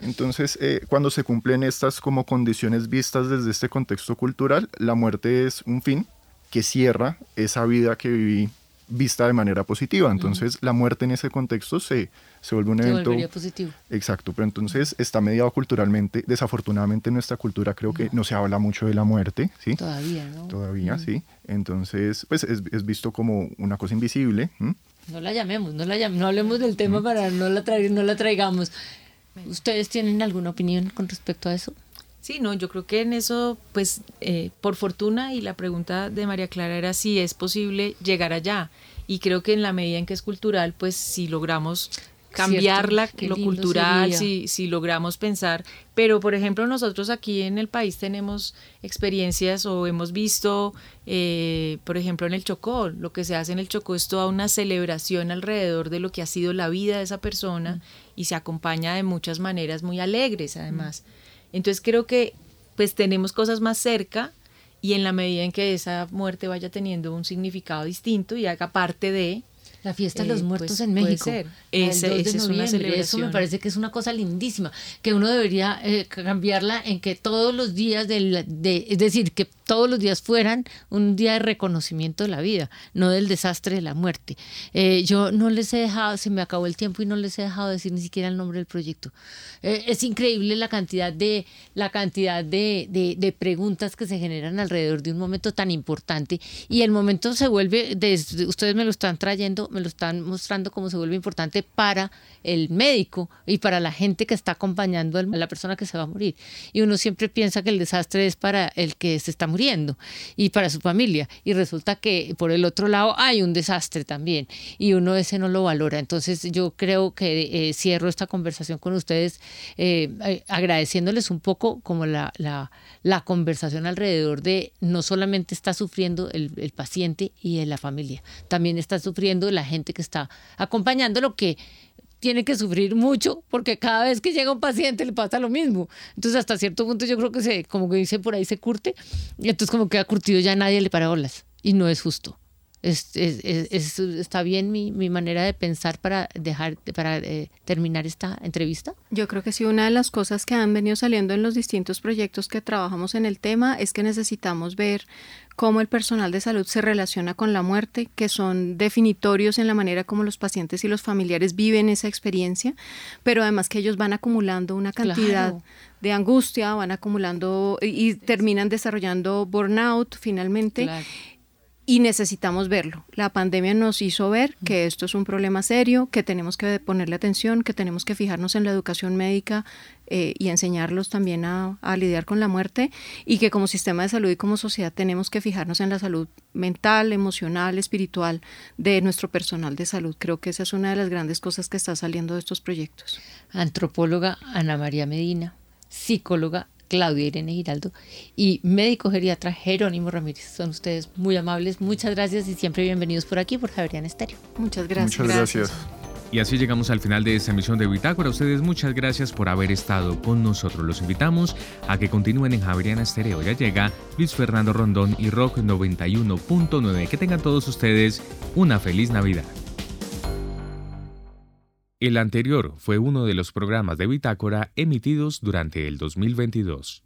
[SPEAKER 11] entonces eh, cuando se cumplen estas como condiciones vistas desde este contexto cultural, la muerte es un fin que cierra esa vida que viví vista de manera positiva. Entonces, la muerte en ese contexto se, se vuelve un evento.
[SPEAKER 3] positivo.
[SPEAKER 11] Exacto, pero entonces está mediado culturalmente. Desafortunadamente, en nuestra cultura creo que no se habla mucho de la muerte, ¿sí?
[SPEAKER 3] Todavía, ¿no?
[SPEAKER 11] Todavía, sí. Entonces, pues es, es, visto como una cosa invisible.
[SPEAKER 3] No la llamemos, no, la no hablemos del tema para no la, no la traigamos. ¿Ustedes tienen alguna opinión con respecto a eso?
[SPEAKER 12] Sí, no, yo creo que en eso, pues, eh, por fortuna, y la pregunta de María Clara era si es posible llegar allá. Y creo que en la medida en que es cultural, pues si logramos cambiarla, lo cultural, si, si logramos pensar. Pero, por ejemplo, nosotros aquí en el país tenemos experiencias o hemos visto, eh, por ejemplo, en el Chocó, lo que se hace en el Chocó es toda una celebración alrededor de lo que ha sido la vida de esa persona mm. y se acompaña de muchas maneras muy alegres, además. Mm. Entonces creo que pues tenemos cosas más cerca y en la medida en que esa muerte vaya teniendo un significado distinto y haga parte de,
[SPEAKER 3] la fiesta de los eh, muertos pues, en México.
[SPEAKER 12] Ese, es una celebración.
[SPEAKER 3] Eso me parece que es una cosa lindísima, que uno debería eh, cambiarla en que todos los días, del, de, es decir, que todos los días fueran un día de reconocimiento de la vida, no del desastre de la muerte. Eh, yo no les he dejado, se me acabó el tiempo y no les he dejado decir ni siquiera el nombre del proyecto. es increíble la cantidad de la cantidad de, de, de, preguntas que se generan alrededor de un momento tan importante y el momento se vuelve, ustedes me lo están trayendo me lo están mostrando cómo se vuelve importante para el médico y para la gente que está acompañando a la persona que se va a morir. Y uno siempre piensa que el desastre es para el que se está muriendo y para su familia. Y resulta que por el otro lado hay un desastre también y uno ese no lo valora. Entonces yo creo que eh, cierro esta conversación con ustedes eh, eh, agradeciéndoles un poco como la, la, la, conversación alrededor de no solamente está sufriendo el, el paciente y la familia, también está sufriendo la gente que está acompañando lo que tiene que sufrir mucho porque cada vez que llega un paciente le pasa lo mismo. Entonces hasta cierto punto yo creo que se, como que dice por ahí, se curte y entonces como queda curtido ya nadie le para olas y no es justo. Es, es, está bien mi, mi, manera de pensar para dejar para eh, terminar esta entrevista?
[SPEAKER 10] Yo creo que sí, una de las cosas que han venido saliendo en los distintos proyectos que trabajamos en el tema es que necesitamos ver cómo el personal de salud se relaciona con la muerte, que son definitorios en la manera como los pacientes y los familiares viven esa experiencia, pero además que ellos van acumulando una cantidad de angustia, van acumulando y, terminan desarrollando burnout finalmente y necesitamos verlo. La pandemia nos hizo ver que esto es un problema serio, que tenemos que ponerle atención, que tenemos que fijarnos en la educación médica eh, y enseñarlos también a, lidiar con la muerte y que como sistema de salud y como sociedad tenemos que fijarnos en la salud mental, emocional, espiritual de nuestro personal de salud. Creo que esa es una de las grandes cosas que está saliendo de estos proyectos.
[SPEAKER 3] Antropóloga Ana María Medina, psicóloga Claudia Irene Giraldo y médico geriatra Jerónimo Ramírez. Son ustedes muy amables, muchas gracias y siempre bienvenidos por aquí por Javerian Estéreo.
[SPEAKER 10] Muchas gracias.
[SPEAKER 11] Muchas gracias.
[SPEAKER 1] Y así llegamos al final de esta emisión de Bitácora. Ustedes muchas gracias por haber estado con nosotros. Los invitamos a que continúen en Javeriana Estereo. Ya llega Luis Fernando Rondón y Rock 91.9. Que tengan todos ustedes una feliz Navidad. El anterior fue uno de los programas de Bitácora emitidos durante el 2022.